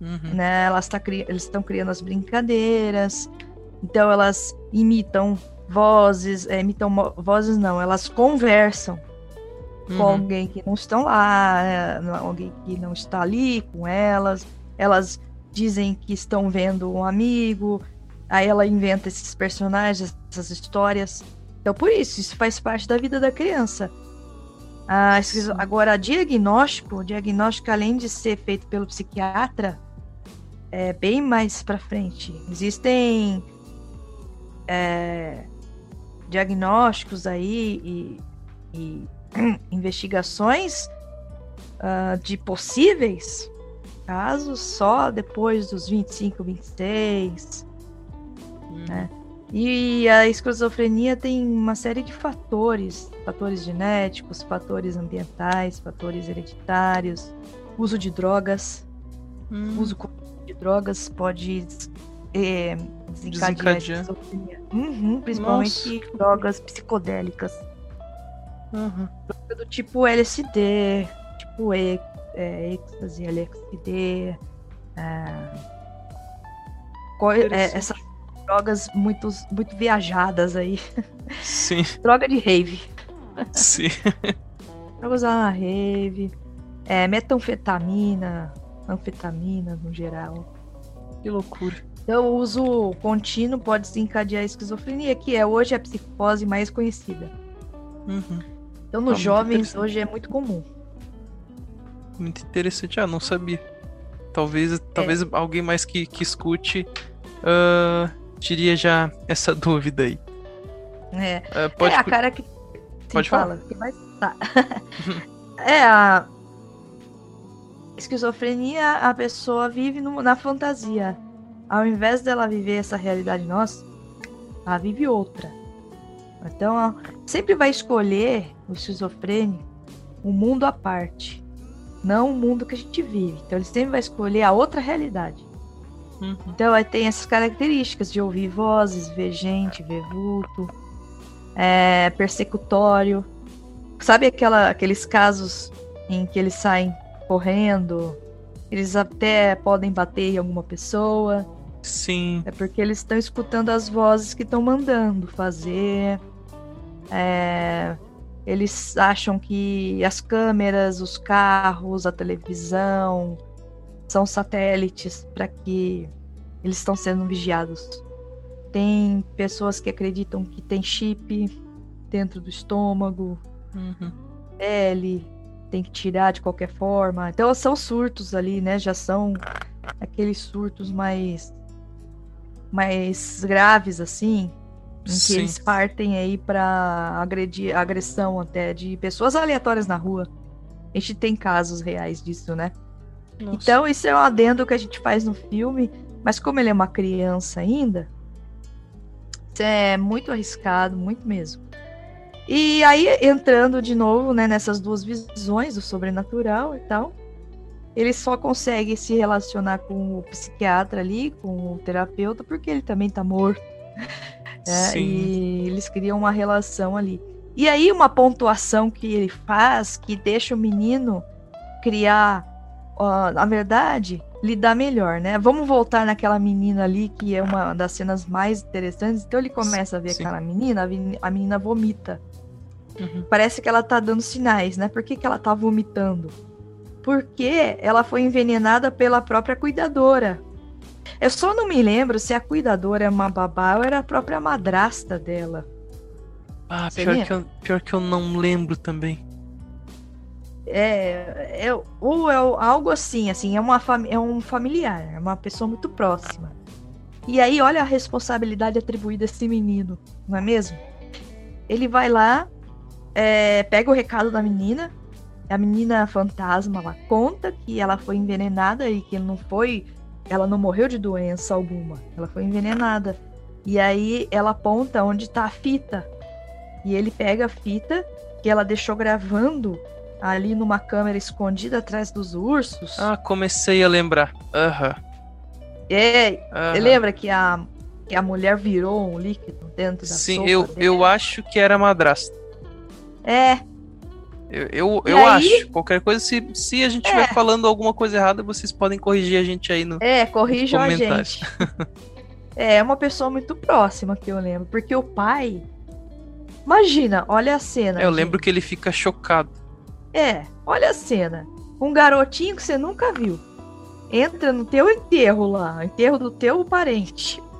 Uhum. Né? Elas tá, eles estão criando as brincadeiras. Então elas imitam vozes, é, imitam vozes não, elas conversam uhum. com alguém que não estão lá, é, alguém que não está ali com elas. Elas dizem que estão vendo um amigo, aí ela inventa esses personagens, essas histórias. Então, por isso, isso faz parte da vida da criança. Ah, agora, diagnóstico, diagnóstico, além de ser feito pelo psiquiatra, é bem mais para frente. Existem é, diagnósticos aí e, e investigações uh, de possíveis casos só depois dos 25, 26, hum. né? E a esquizofrenia tem uma série de fatores, fatores genéticos, fatores ambientais, fatores hereditários, uso de drogas. Hum, Uso de drogas pode é, desencadear, Desencadear. a esquizofrenia. Uhum, principalmente drogas psicodélicas. aham. Do tipo LSD, tipo e, é, êxtase, LSD. é, é, essas drogas muito, muito viajadas aí. Sim, Droga de rave. sim. Usar na rave. É, metanfetamina, anfetamina no geral. Que loucura. Então, o uso contínuo pode desencadear a esquizofrenia, que é hoje a psicose mais conhecida. Uhum. Então, Ah, nos muito jovens, hoje é muito comum. Muito interessante. Ah, não sabia. Talvez, talvez alguém mais que, que escute ah, diria já essa dúvida aí. É, Ah, pode é a cara que. Sim, Pode fala. que vai- tá. é a. Esquizofrenia, a pessoa vive no- na fantasia. Ao invés dela viver essa realidade nossa, ela vive outra. Então, ela sempre vai escolher o esquizofrênico um mundo à parte. Não o mundo que a gente vive. Então, ele sempre vai escolher a outra realidade. Uhum. Então, aí tem essas características de ouvir vozes, ver gente, ver vulto, é, persecutório. Sabe aquela, aqueles casos em que eles saem correndo? Eles até podem bater em alguma pessoa. Sim. É porque eles estão escutando as vozes que estão mandando fazer. É, eles acham que as câmeras, os carros, a televisão são satélites para que eles estão sendo vigiados. Tem pessoas que acreditam que tem chip dentro do estômago, Uhum. pele, tem que tirar de qualquer forma. Então são surtos ali, né? Já são aqueles surtos mais mais graves assim, em que Sim. eles partem aí para agredir, agressão até de pessoas aleatórias na rua. A gente tem casos reais disso, né? Nossa. Então, isso é um adendo que a gente faz no filme, mas como ele é uma criança ainda, isso é muito arriscado, muito mesmo. E aí, entrando de novo né, nessas duas visões do sobrenatural e tal, ele só consegue se relacionar com o psiquiatra ali, com o terapeuta, porque ele também tá morto. né. E eles criam uma relação ali. E aí, uma pontuação que ele faz que deixa o menino criar na verdade, lidar melhor, né? Vamos voltar naquela menina ali, que é uma das cenas mais interessantes. Então ele começa a ver Sim. aquela menina, a menina vomita. Uhum. Parece que ela tá dando sinais, né? Por que, que ela tá vomitando? Porque ela foi envenenada pela própria cuidadora. Eu só não me lembro se a cuidadora é uma babá ou era a própria madrasta dela. Ah, pior que, eu, pior que eu não lembro também. É, é ou é algo assim, assim, é, uma é um familiar, é uma pessoa muito próxima. E aí, olha a responsabilidade atribuída a esse menino, não é mesmo? Ele vai lá, é, pega o recado da menina, a menina fantasma lá conta que ela foi envenenada e que não foi, ela não morreu de doença alguma, ela foi envenenada. E aí ela aponta onde tá a fita. E ele pega a fita que ela deixou gravando ali numa câmera escondida atrás dos ursos. Ah, comecei a lembrar. Aham. É, aham. lembra que a, que a mulher virou um líquido dentro da Sim, eu, dele? eu acho que era madrasta. É, Eu, eu, eu aí- acho. Qualquer coisa, se, se a gente estiver falando alguma coisa errada, vocês podem corrigir a gente aí no. é, corrijam a gente. é, uma pessoa muito próxima que eu lembro, porque o pai... Imagina, olha a cena. É, eu gente. lembro que ele fica chocado. É, olha a cena. Um garotinho que você nunca viu. Entra no teu enterro lá, enterro do teu parente.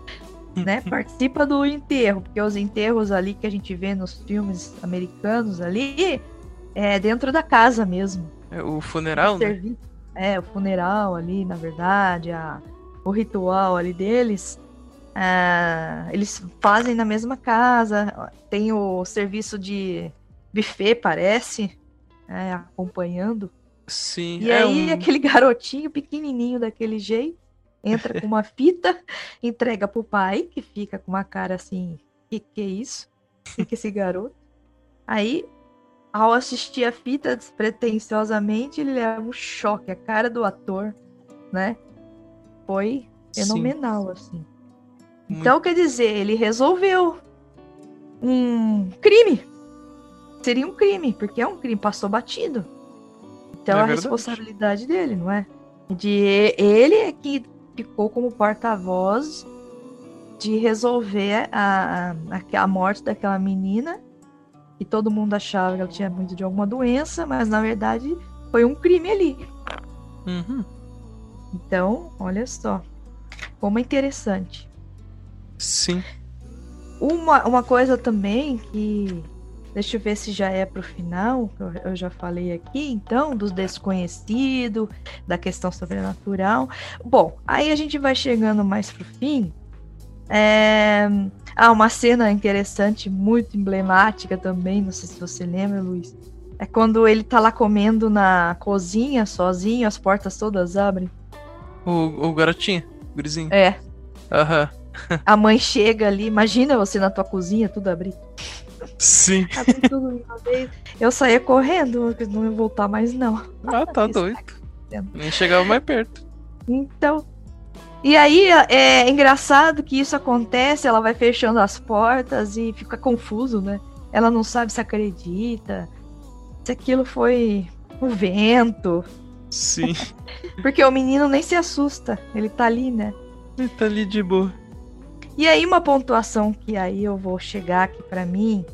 Né? Participa do enterro, porque os enterros ali que a gente vê nos filmes americanos ali é dentro da casa mesmo. É, o funeral, né? É, o funeral ali, na verdade, a- o ritual ali deles. ah, eles fazem na mesma casa. Tem o serviço de buffet, parece, né, acompanhando. Sim. E é aí, um- aquele garotinho pequenininho daquele jeito, entra com uma fita, entrega pro pai, que fica com uma cara assim, que que é isso? Que que é esse garoto? Aí, ao assistir a fita despretensiosamente, ele leva um choque, a cara do ator, né? Foi fenomenal, Sim. assim. Muito... Então, quer dizer, ele resolveu um crime. Seria um crime, porque é um crime, passou batido. Então é a responsabilidade dele, não é? De ele é que ficou como porta-voz de resolver a, a, a morte daquela menina. E todo mundo achava que ela tinha muito de alguma doença, mas na verdade foi um crime ali. Uhum. Então, olha só. Como é interessante. Sim. Uma, uma coisa também que. Deixa eu ver se já é pro final, eu já falei aqui, então, dos desconhecidos, da questão sobrenatural. Bom, aí a gente vai chegando mais pro fim. É... Ah, uma cena interessante, muito emblemática também, não sei se você lembra, Luiz. É quando ele tá lá comendo na cozinha, sozinho, as portas todas abrem. O, o garotinho, o gurizinho. É. Aham. Uhum. A mãe chega ali, imagina você na tua cozinha, tudo abrindo. Sim. Abre tudo uma vez. Eu saía correndo, não ia voltar mais, não. Ah, tá doido. Nem chegava mais perto. Então. E aí é engraçado que isso acontece, ela vai fechando as portas e fica confuso, né? Ela não sabe se acredita, se aquilo foi o vento. Sim. Porque o menino nem se assusta, ele tá ali, né? Ele tá ali de boa. E aí uma pontuação que aí eu vou chegar aqui para mim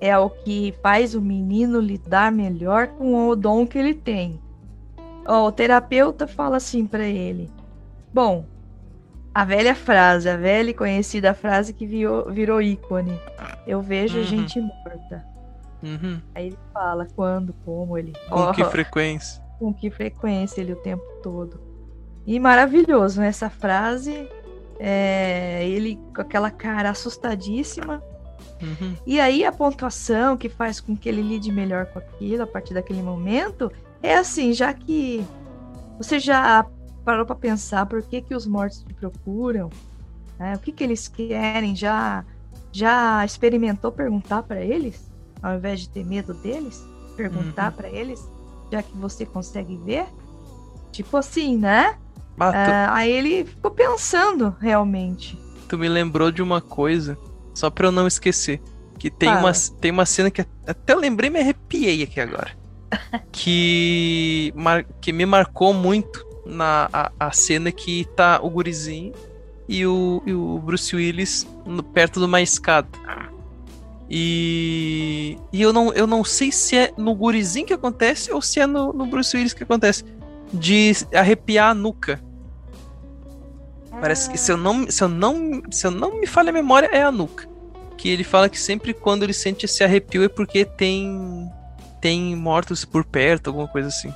é o que faz o menino lidar melhor com o dom que ele tem. o terapeuta fala assim para ele: Bom, a velha frase, a velha e conhecida frase que virou, virou ícone: Eu vejo uhum. gente morta. Uhum. Aí ele fala quando, como ele. Com oh, que frequência? Com que frequência ele o tempo todo. E maravilhoso, né? Essa frase é, ele com aquela cara assustadíssima. Uhum. E aí a pontuação que faz com que ele lide melhor com aquilo a partir daquele momento é assim, já que você já parou para pensar por que, que os mortos te procuram, né? o que, que eles querem, já já experimentou perguntar para eles, ao invés de ter medo deles, perguntar uhum. para eles, já que você consegue ver? Tipo assim, né? Ah, tu... aí ele ficou pensando, realmente. Tu me lembrou de uma coisa, só pra eu não esquecer. Que tem, uma, tem uma cena que até eu lembrei me arrepiei aqui agora. que, mar, que me marcou muito na a, a, cena que tá o gurizinho e o, e o Bruce Willis no, perto de uma escada. E, e eu, não, eu não sei se é no gurizinho que acontece ou se é no, no Bruce Willis que acontece. De arrepiar a nuca. Parece que se eu não, se eu não, se eu não me falha a memória é a nuca. Que ele fala que sempre quando ele sente esse arrepio é porque tem tem mortos por perto, alguma coisa assim.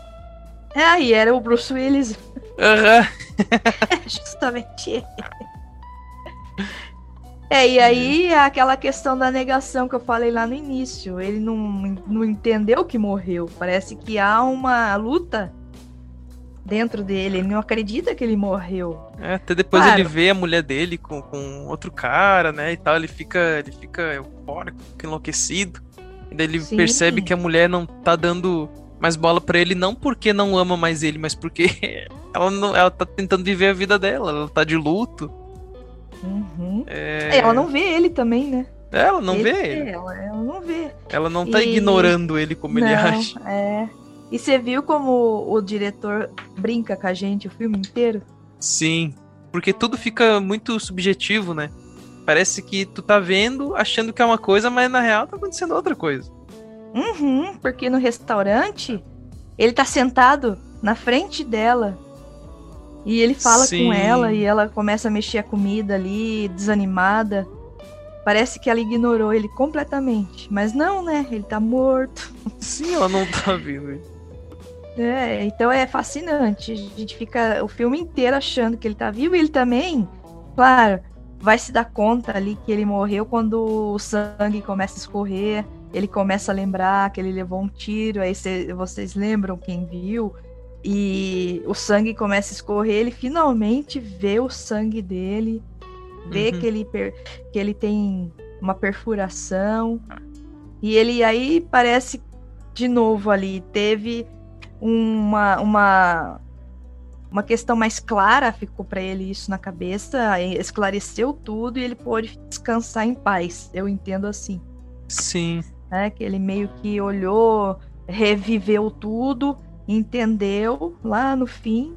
É, e era o Bruce Willis. Aham. Uhum. Justamente ele. É, e aí é aquela questão da negação que eu falei lá no início. Ele não, não entendeu que morreu. Parece que há uma luta dentro dele. Ele não acredita que ele morreu. É, até depois claro. ele vê a mulher dele com, com outro cara, né? E tal, ele fica, ele fica eufórico, enlouquecido. E daí ele Sim. percebe que a mulher não tá dando mais bola para ele, não porque não ama mais ele, mas porque ela, não, ela tá tentando viver a vida dela, ela tá de luto. Uhum. É... Ela não vê ele também, né? Ela não ele vê ele. Ela, ela não vê. Ela não tá e... ignorando ele como não, ele acha. É. E você viu como o diretor brinca com a gente o filme inteiro? Sim, porque tudo fica muito subjetivo, né? Parece que tu tá vendo, achando que é uma coisa, mas na real tá acontecendo outra coisa. Uhum, porque no restaurante ele tá sentado na frente dela. E ele fala Sim. com ela e ela começa a mexer a comida ali, desanimada. Parece que ela ignorou ele completamente. Mas não, né? Ele tá morto. Sim, ela não tá vindo. É, então é fascinante. A gente fica o filme inteiro achando que ele tá vivo e ele também, claro, vai se dar conta ali que ele morreu quando o sangue começa a escorrer. Ele começa a lembrar que ele levou um tiro, aí cê, vocês lembram quem viu. e o sangue começa a escorrer, ele finalmente vê o sangue dele, vê Uhum. que, ele que ele tem uma perfuração. E ele aí parece de novo ali, teve uma, uma, uma questão mais clara, ficou para ele isso na cabeça, esclareceu tudo e ele pôde descansar em paz. Eu entendo assim Sim. né? Que ele meio que olhou, reviveu tudo, entendeu lá no fim,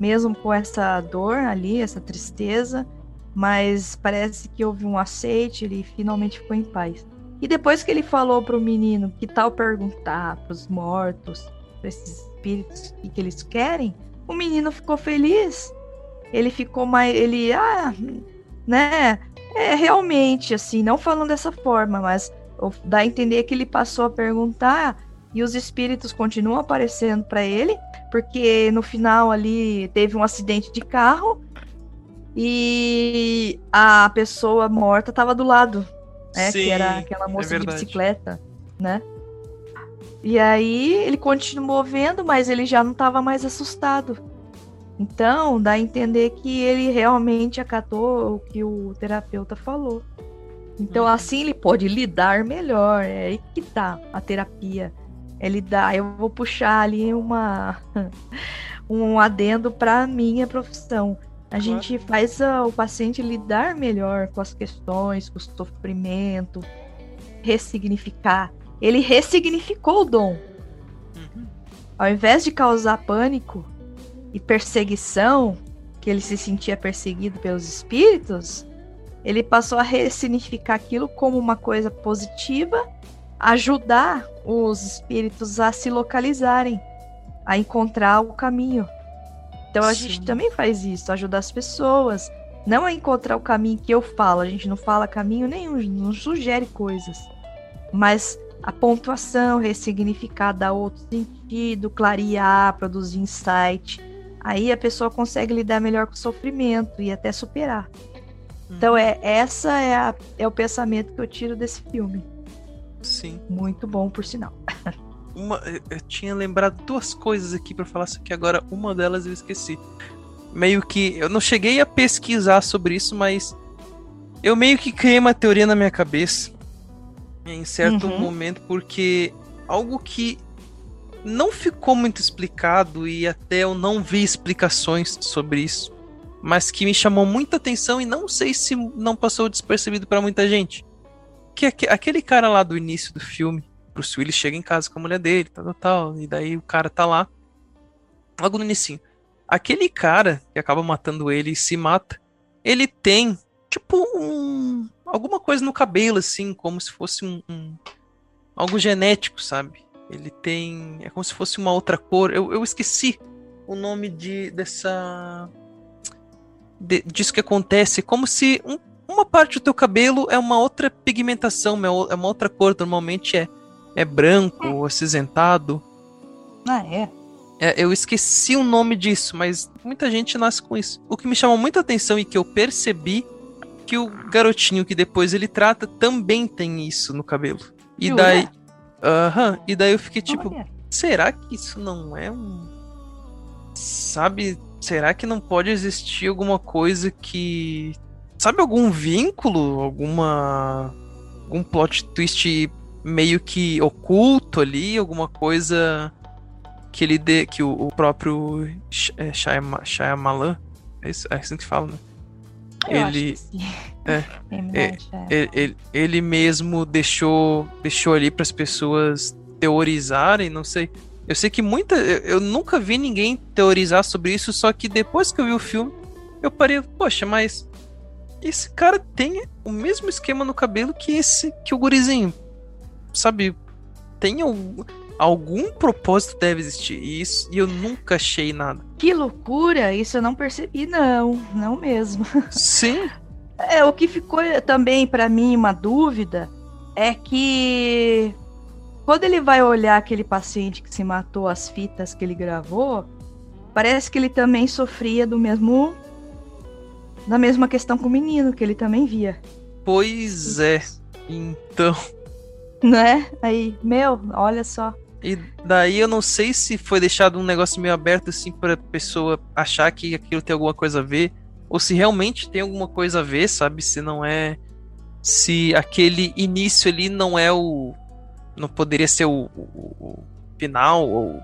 mesmo com essa dor ali, essa tristeza, mas parece que houve um aceite, ele finalmente ficou em paz. E depois que ele falou pro menino que tal perguntar pros mortos, pra esses espíritos, o que, eles querem, o menino ficou feliz. Ele ficou mais. Ele, ah, né? É realmente assim, não falando dessa forma, mas dá a entender que ele passou a perguntar e os espíritos continuam aparecendo para ele, porque no final ali teve um acidente de carro e a pessoa morta estava do lado, né? Sim, que era aquela moça de verdade. bicicleta, né? E aí ele continuou vendo, mas ele já não estava mais assustado. Então, dá a entender que ele realmente acatou o que o terapeuta falou. Então, Uhum. assim ele pode lidar melhor. É aí que tá a terapia. É lidar. Eu vou puxar ali uma um adendo para minha profissão. A Claro. gente faz ah, o paciente lidar melhor com as questões, com o sofrimento, ressignificar. Ele ressignificou o dom. Uhum. Ao invés de causar pânico e perseguição, que ele se sentia perseguido pelos espíritos, ele passou a ressignificar aquilo como uma coisa positiva, ajudar os espíritos a se localizarem, a encontrar o caminho. Então a Sim. gente também faz isso, ajudar as pessoas, não a encontrar o caminho que eu falo, a gente não fala caminho nenhum, não sugere coisas, mas a pontuação, ressignificar, dar outro sentido, clarear, produzir insight. Aí a pessoa consegue lidar melhor com o sofrimento e até superar. Então é essa é, a- é o pensamento que eu tiro desse filme. Sim. Muito bom, por sinal. Uma, eu- eu tinha lembrado duas coisas aqui pra falar, só que agora uma delas eu esqueci. Meio que. Eu não cheguei a pesquisar sobre isso, mas. Eu meio que criei uma teoria na minha cabeça. Em certo Uhum. momento, porque algo que não ficou muito explicado e até eu não vi explicações sobre isso, mas que me chamou muita atenção e não sei se não passou despercebido pra muita gente. Que aque- aquele cara lá do início do filme, Bruce Willis chega em casa com a mulher dele, tal, tal, tal, e daí o cara tá lá, logo no início. Aquele cara que acaba matando ele e se mata, ele tem, tipo, um, alguma coisa no cabelo, assim, como se fosse um, um- algo genético, sabe? Ele tem, é como se fosse uma outra cor. Eu, eu esqueci o nome de dessa de- disso que acontece, é como se um- uma parte do teu cabelo é uma outra pigmentação, é uma outra cor, normalmente é é branco ou acinzentado. Ah, é? É, eu esqueci o nome disso, mas muita gente nasce com isso. O que me chamou muita atenção e que eu percebi que o garotinho que depois ele trata também tem isso no cabelo. E Jura? daí, aham, e daí eu fiquei tipo, Olha. será que isso não é um sabe, será que não pode existir alguma coisa que sabe algum vínculo, alguma algum plot twist meio que oculto ali, alguma coisa que ele dê, que o, o próprio é, Shyama- Shyamalan, é, isso, é assim que fala, né? Eu ele- é, é, Night, é. Ele, ele, ele mesmo deixou deixou ali para as pessoas teorizarem, não sei. Eu sei que muita eu, eu nunca vi ninguém teorizar sobre isso, só que depois que eu vi o filme, eu parei, poxa, mas esse cara tem o mesmo esquema no cabelo que esse que o gurizinho. Sabe? Tem algum, algum propósito deve existir. E isso e eu nunca achei nada. Que loucura! Isso eu não percebi, não. Não mesmo. Sim. É, o que ficou também pra mim uma dúvida é que quando ele vai olhar aquele paciente que se matou, as fitas que ele gravou, parece que ele também sofria do mesmo da mesma questão com o menino que ele também via, Pois é. Então, né? Aí, meu, olha só. E daí eu não sei se foi deixado um negócio meio aberto assim pra pessoa achar que aquilo tem alguma coisa a ver. Ou se realmente tem alguma coisa a ver, sabe? Se não é. Se aquele início ali não é o. Não poderia ser o, o, o final, ou.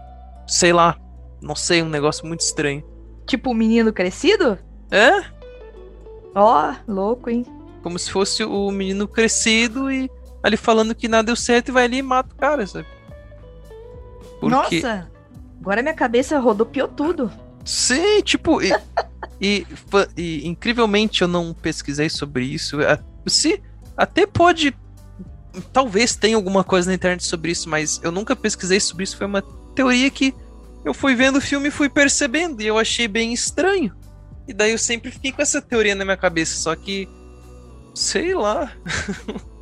Sei lá. Não sei, um negócio muito estranho. Tipo o menino crescido? É? Ó, oh, louco, hein? Como se fosse o menino crescido e ali falando que nada deu certo e vai ali e mata o cara, sabe? Porque... Nossa, agora minha cabeça rodopiou tudo. Sim, tipo, e, e, e, incrivelmente eu não pesquisei sobre isso. Se até pode. Talvez tenha alguma coisa na internet sobre isso, mas eu nunca pesquisei sobre isso. Foi uma teoria que eu fui vendo o filme e fui percebendo, e eu achei bem estranho. E daí eu sempre fiquei com essa teoria na minha cabeça, só que. Sei lá.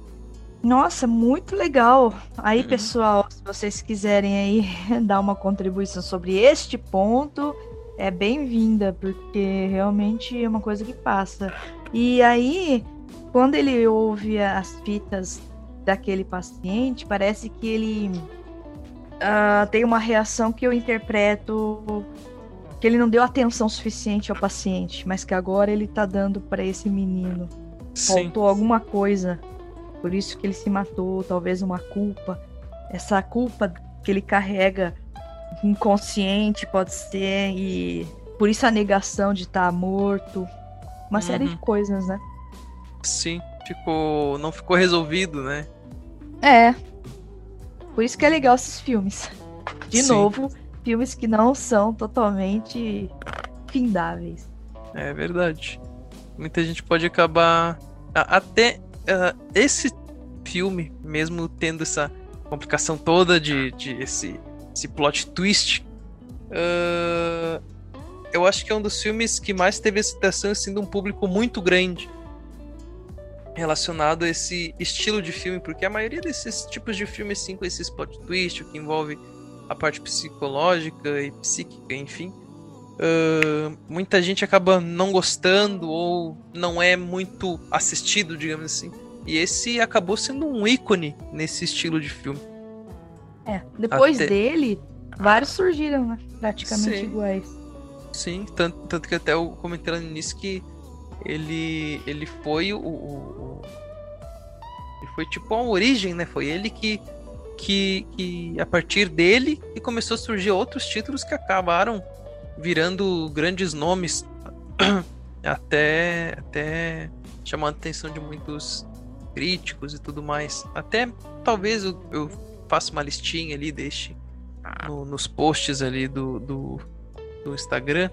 Nossa, muito legal. Aí, uhum. pessoal, se vocês quiserem aí dar uma contribuição sobre este ponto, é bem-vinda, porque realmente é uma coisa que passa. E aí, quando ele ouve as fitas daquele paciente, parece que ele uh, tem uma reação que eu interpreto que ele não deu atenção suficiente ao paciente, mas que agora ele tá dando para esse menino. Sim. Faltou alguma coisa por isso que ele se matou, talvez uma culpa. Essa culpa que ele carrega inconsciente pode ser e por isso a negação de estar tá morto. Uma uhum. série de coisas, né? Sim, ficou não ficou resolvido, né? É. Por isso que é legal esses filmes. De Sim. novo, filmes que não são totalmente findáveis. É verdade. Muita gente pode acabar até uh, esse filme, mesmo tendo essa complicação toda de, de esse, esse plot twist, uh, eu acho que é um dos filmes que mais teve aceitação de um público muito grande relacionado a esse estilo de filme, porque a maioria desses tipos de filmes, assim, com esses plot twist, que envolve a parte psicológica e psíquica, enfim, uh, muita gente acaba não gostando ou não é muito assistido, digamos assim. E esse acabou sendo um ícone nesse estilo de filme. É, depois até... dele, vários surgiram, né? Praticamente Sim. iguais. Sim, tanto, tanto que até eu comentei lá no início que ele, ele foi o, o, o, Ele foi tipo a origem, né? Foi ele que, que, que. A partir dele que começou a surgir outros títulos que acabaram virando grandes nomes. até, até chamando a atenção de muitos críticos e tudo mais. Até talvez eu, eu faça uma listinha ali, deixe no, nos posts ali do, do, do Instagram.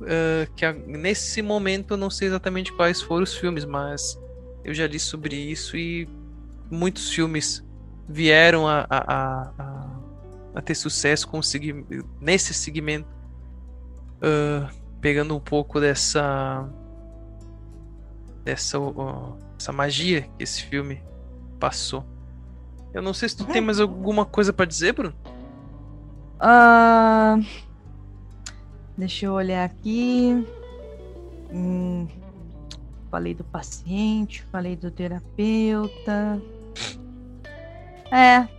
Uh, que a, nesse momento eu não sei exatamente quais foram os filmes, mas eu já li sobre isso e muitos filmes vieram a, a, a, a ter sucesso com nesse segmento, uh, pegando um pouco dessa dessa uh, essa magia que esse filme passou. Eu não sei se tu tem mais alguma coisa para dizer, Bruno. Uh, deixa eu olhar aqui. Hum, falei do paciente, falei do terapeuta. É.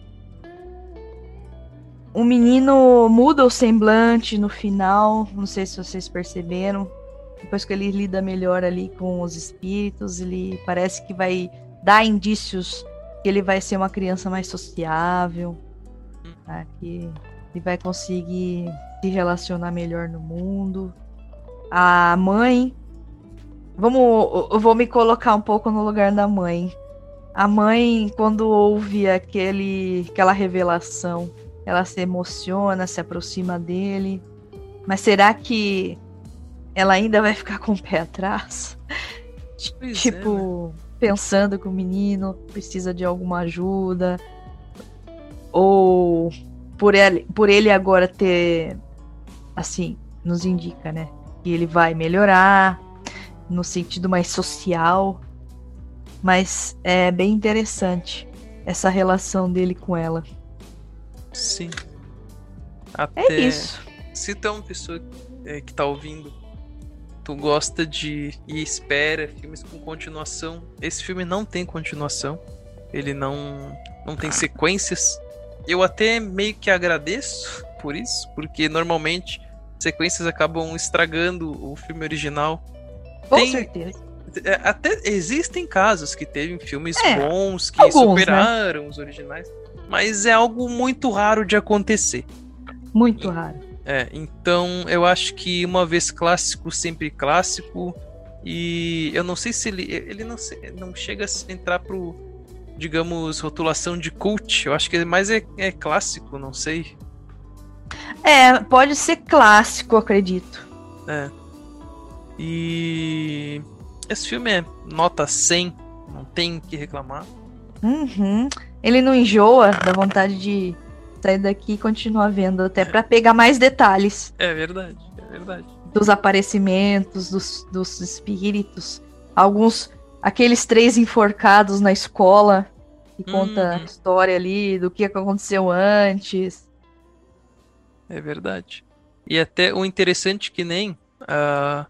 O menino muda o semblante no final. Não sei se vocês perceberam. Depois que ele lida melhor ali com os espíritos, ele parece que vai dar indícios que ele vai ser uma criança mais sociável, tá? que ele vai conseguir se relacionar melhor no mundo. A mãe, vamos, eu vou me colocar um pouco no lugar da mãe. A mãe, quando ouve aquele, aquela revelação, ela se emociona, se aproxima dele. Mas será que ela ainda vai ficar com o pé atrás. Pois tipo, é, né? pensando que o menino precisa de alguma ajuda. Ou por ele, por ele agora ter. Assim, nos indica, né? Que ele vai melhorar no sentido mais social. Mas é bem interessante essa relação dele com ela. Sim. É Até é isso. Se tem uma pessoa é, que tá ouvindo tu gosta de e espera filmes com continuação. Esse filme não tem continuação. Ele não não tem sequências. eu até meio que agradeço por isso, porque normalmente sequências acabam estragando o filme original. Com Tem, certeza. É, até existem casos que teve filmes é, bons que alguns, né? superaram né? os originais, mas é algo muito raro de acontecer. Muito raro. É, então eu acho que uma vez clássico, sempre clássico. E eu não sei se ele. Ele não, não chega a entrar pro, digamos, rotulação de cult. Eu acho que mais é, é clássico, não sei. É, pode ser clássico, acredito. É. E. Esse filme é nota 100, não tem o que reclamar. Uhum. Ele não enjoa, dá vontade de sair daqui e continuar vendo, até é. para pegar mais detalhes. É verdade, é verdade. Dos aparecimentos, dos, dos espíritos. Alguns. Aqueles três enforcados na escola, que conta uhum. a história ali do que aconteceu antes. É verdade. E até o interessante que nem uh,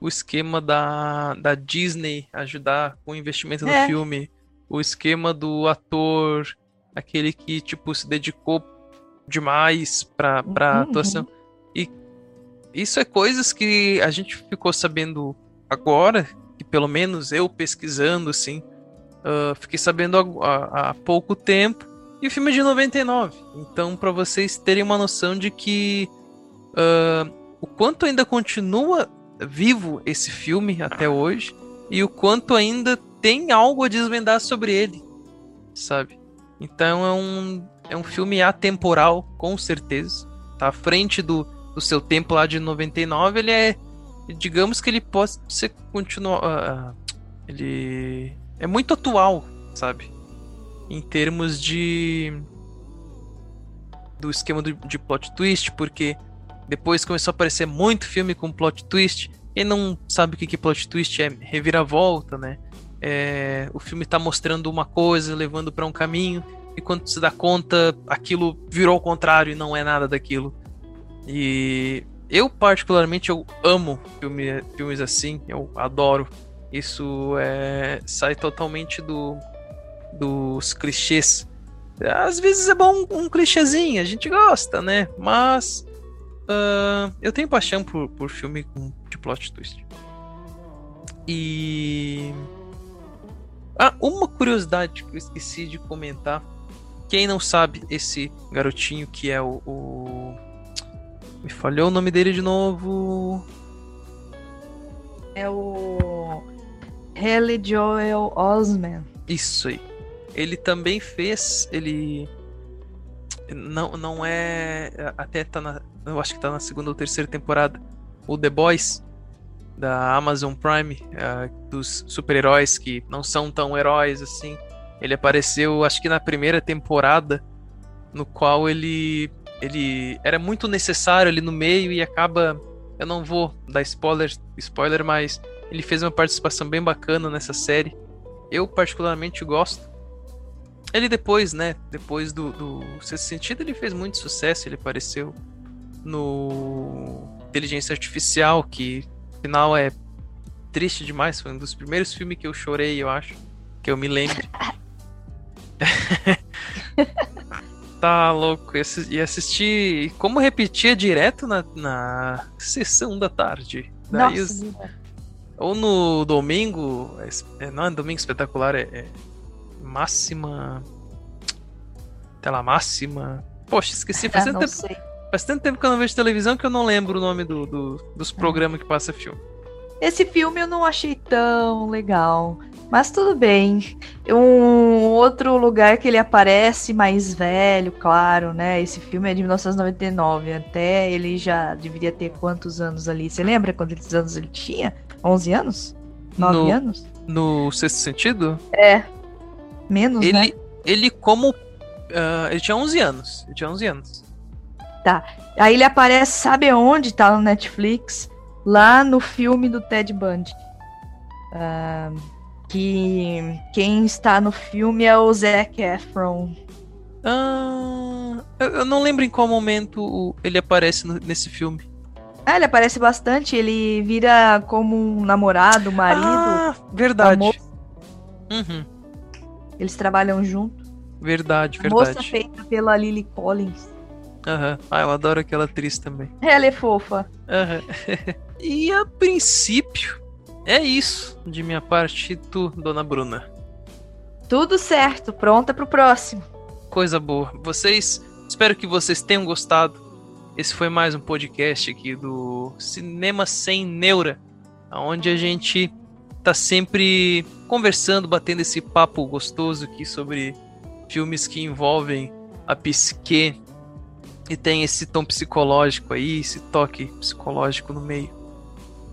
o esquema da, da Disney ajudar com o investimento no é. filme, o esquema do ator, aquele que tipo se dedicou demais para para uhum. atuação. E isso é coisas que a gente ficou sabendo agora, que pelo menos eu pesquisando assim, uh, fiquei sabendo há, há pouco tempo e o filme é de 99. Então, para vocês terem uma noção de que uh, o quanto ainda continua vivo esse filme até hoje e o quanto ainda tem algo a desvendar sobre ele, sabe? Então é um, é um filme atemporal, com certeza. Tá à frente do, do seu tempo lá de 99. Ele é. Digamos que ele pode ser continuar. Uh, ele é muito atual, sabe? em termos de do esquema do, de plot twist, porque depois começou a aparecer muito filme com plot twist. e não sabe o que, que plot twist é reviravolta, né? É, o filme tá mostrando uma coisa, levando para um caminho, e quando se dá conta, aquilo virou o contrário e não é nada daquilo. E eu, particularmente, eu amo filme, filmes assim, eu adoro. Isso é, sai totalmente do, dos clichês. Às vezes é bom um, clichêzinho, a gente gosta, né? Mas uh, eu tenho paixão por, por filme de plot twist. E. Ah, uma curiosidade que eu esqueci de comentar. Quem não sabe, esse garotinho que é o. o... Me falhou o nome dele de novo. É o. Haley Joel Osment. Isso aí. Ele também fez. Ele. Não, não é. Até tá na. Eu acho que tá na segunda ou terceira temporada. O The Boys, da Amazon Prime, uh, dos super-heróis que não são tão heróis assim. Ele apareceu, acho que na primeira temporada, no qual ele. Ele era muito necessário ali no meio e acaba. Eu não vou dar spoiler, spoiler, mas ele fez uma participação bem bacana nessa série. Eu particularmente gosto. Ele depois, né? Depois do, do Sexto Sentido, ele fez muito sucesso. Ele apareceu no Inteligência Artificial, que final é triste demais. Foi um dos primeiros filmes que eu chorei, eu acho. Que eu me lembro. tá louco. E assistir. Como repetia direto na, na sessão da tarde. Daí Nossa, os... Ou no domingo. É, não é domingo espetacular, é, é máxima. Tela máxima. Poxa, esqueci. Faz, ah, tempo, sei. Faz tanto tempo que eu não vejo televisão que eu não lembro o nome do, do dos programas que passa filme. Esse filme eu não achei tão legal. Mas tudo bem. Um outro lugar que ele aparece mais velho, claro, né? Esse filme é de 1999. Até ele já deveria ter quantos anos ali? Você lembra quantos anos ele tinha? 11 anos? 9 no, anos? No sexto sentido? É. Menos, ele, né? Ele como... Uh, ele tinha 11 anos. Ele tinha 11 anos. Tá. Aí ele aparece, sabe onde? Tá no Netflix. Lá no filme do Ted Bundy. Uh, que quem está no filme é o Zac Efron. Ah, eu não lembro em qual momento ele aparece no, nesse filme. Ah, ele aparece bastante. Ele vira como um namorado, marido. Ah, verdade. Uhum. Eles trabalham junto. Verdade, A verdade. moça feita pela Lily Collins. Aham. Ah, eu adoro aquela atriz também. Ela é fofa. Aham. e a princípio, é isso de minha parte, tu, dona Bruna. Tudo certo, pronta pro próximo. Coisa boa. Vocês, espero que vocês tenham gostado. Esse foi mais um podcast aqui do Cinema Sem Neura, onde a gente tá sempre conversando, batendo esse papo gostoso aqui sobre filmes que envolvem a psique e tem esse tom psicológico aí, esse toque psicológico no meio.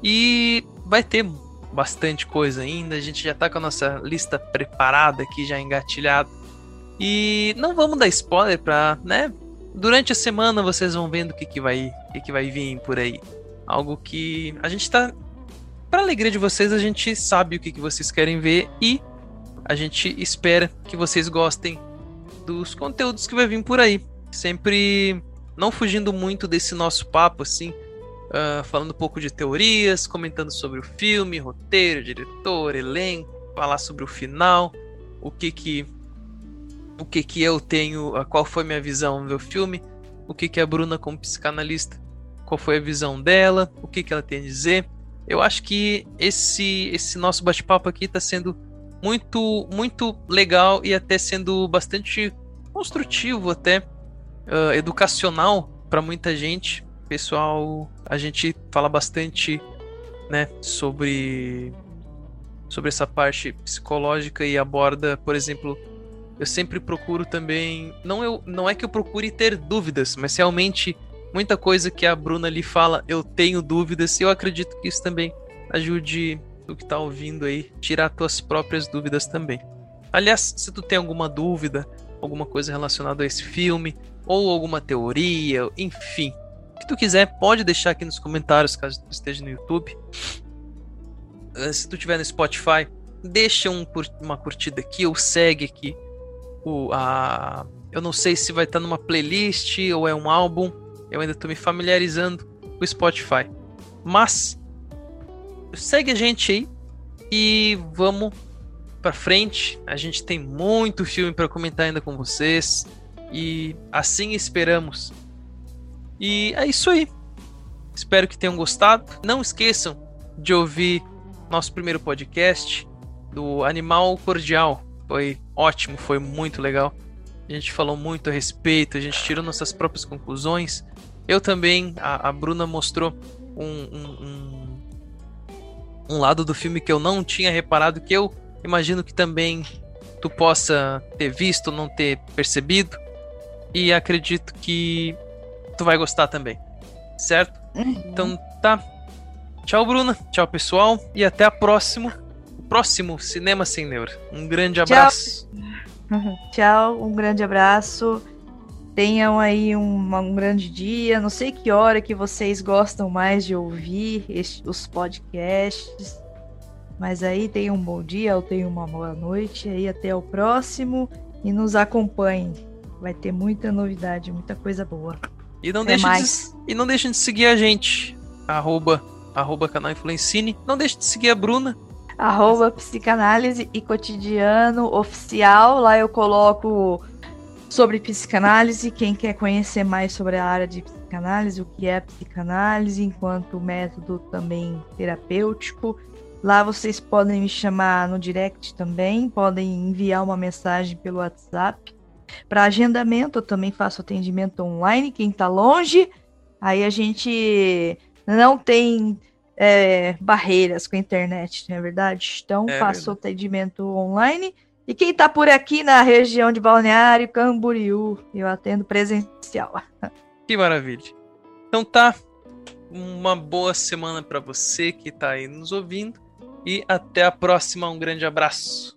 E vai ter bastante coisa ainda, a gente já tá com a nossa lista preparada aqui, já engatilhada. E não vamos dar spoiler pra, né? Durante a semana vocês vão vendo o que, que vai, o que, que vai vir por aí. Algo que a gente tá para alegria de vocês, a gente sabe o que, que vocês querem ver e a gente espera que vocês gostem dos conteúdos que vai vir por aí. Sempre não fugindo muito desse nosso papo, assim, uh, falando um pouco de teorias, comentando sobre o filme, roteiro, diretor, elenco, falar sobre o final, o que que o que que eu tenho, qual foi minha visão do filme, o que que a Bruna como psicanalista, qual foi a visão dela, o que que ela tem a dizer. Eu acho que esse esse nosso bate-papo aqui está sendo muito muito legal e até sendo bastante construtivo até uh, educacional para muita gente. Pessoal, a gente fala bastante, né, sobre sobre essa parte psicológica e aborda, por exemplo, eu sempre procuro também, não eu, não é que eu procure ter dúvidas, mas realmente muita coisa que a Bruna ali fala, eu tenho dúvidas, e eu acredito que isso também ajude o que tá ouvindo aí, tirar tuas próprias dúvidas também. Aliás, se tu tem alguma dúvida, alguma coisa relacionada a esse filme, ou alguma teoria, enfim, o que tu quiser, pode deixar aqui nos comentários, caso tu esteja no YouTube. Se tu estiver no Spotify, deixa um, uma curtida aqui, ou segue aqui. O, a, eu não sei se vai estar numa playlist ou é um álbum, eu ainda estou me familiarizando com o Spotify. Mas segue a gente aí e vamos para frente. A gente tem muito filme para comentar ainda com vocês e assim esperamos. E é isso aí. Espero que tenham gostado. Não esqueçam de ouvir nosso primeiro podcast do Animal Cordial. Foi ótimo, foi muito legal. A gente falou muito a respeito, a gente tirou nossas próprias conclusões. Eu também, a, a Bruna mostrou um, um, um, um, lado do filme que eu não tinha reparado, que eu imagino que também tu possa ter visto, não ter percebido. E acredito que tu vai gostar também. Certo? Uhum. Então tá. Tchau, Bruna. Tchau, pessoal. E até a próximo, próximo Cinema Sem Neura. Um grande abraço. Tchau, Tchau um grande abraço. Tenham aí um, um, grande dia. Não sei que hora que vocês gostam mais de ouvir este, os podcasts. Mas aí tenham um bom dia ou tenham uma boa noite. Aí até o próximo. E nos acompanhem. Vai ter muita novidade, muita coisa boa. E não, deixem de, e não deixem de seguir a gente. Arroba, arroba canal Influencine. Não deixem de seguir a Bruna. Arroba psicanálise e cotidiano oficial. Lá eu coloco sobre psicanálise. Quem quer conhecer mais sobre a área de psicanálise, o que é psicanálise, enquanto método também terapêutico. Lá vocês podem me chamar no direct também, podem enviar uma mensagem pelo WhatsApp. Para agendamento, eu também faço atendimento online. Quem está longe, aí a gente não tem é, barreiras com a internet, não é verdade? Então, é faço verdade. atendimento online. E quem está por aqui na região de Balneário Camboriú, eu atendo presencial. Que maravilha. Então tá, uma boa semana para você que está aí nos ouvindo e até a próxima. Um grande abraço.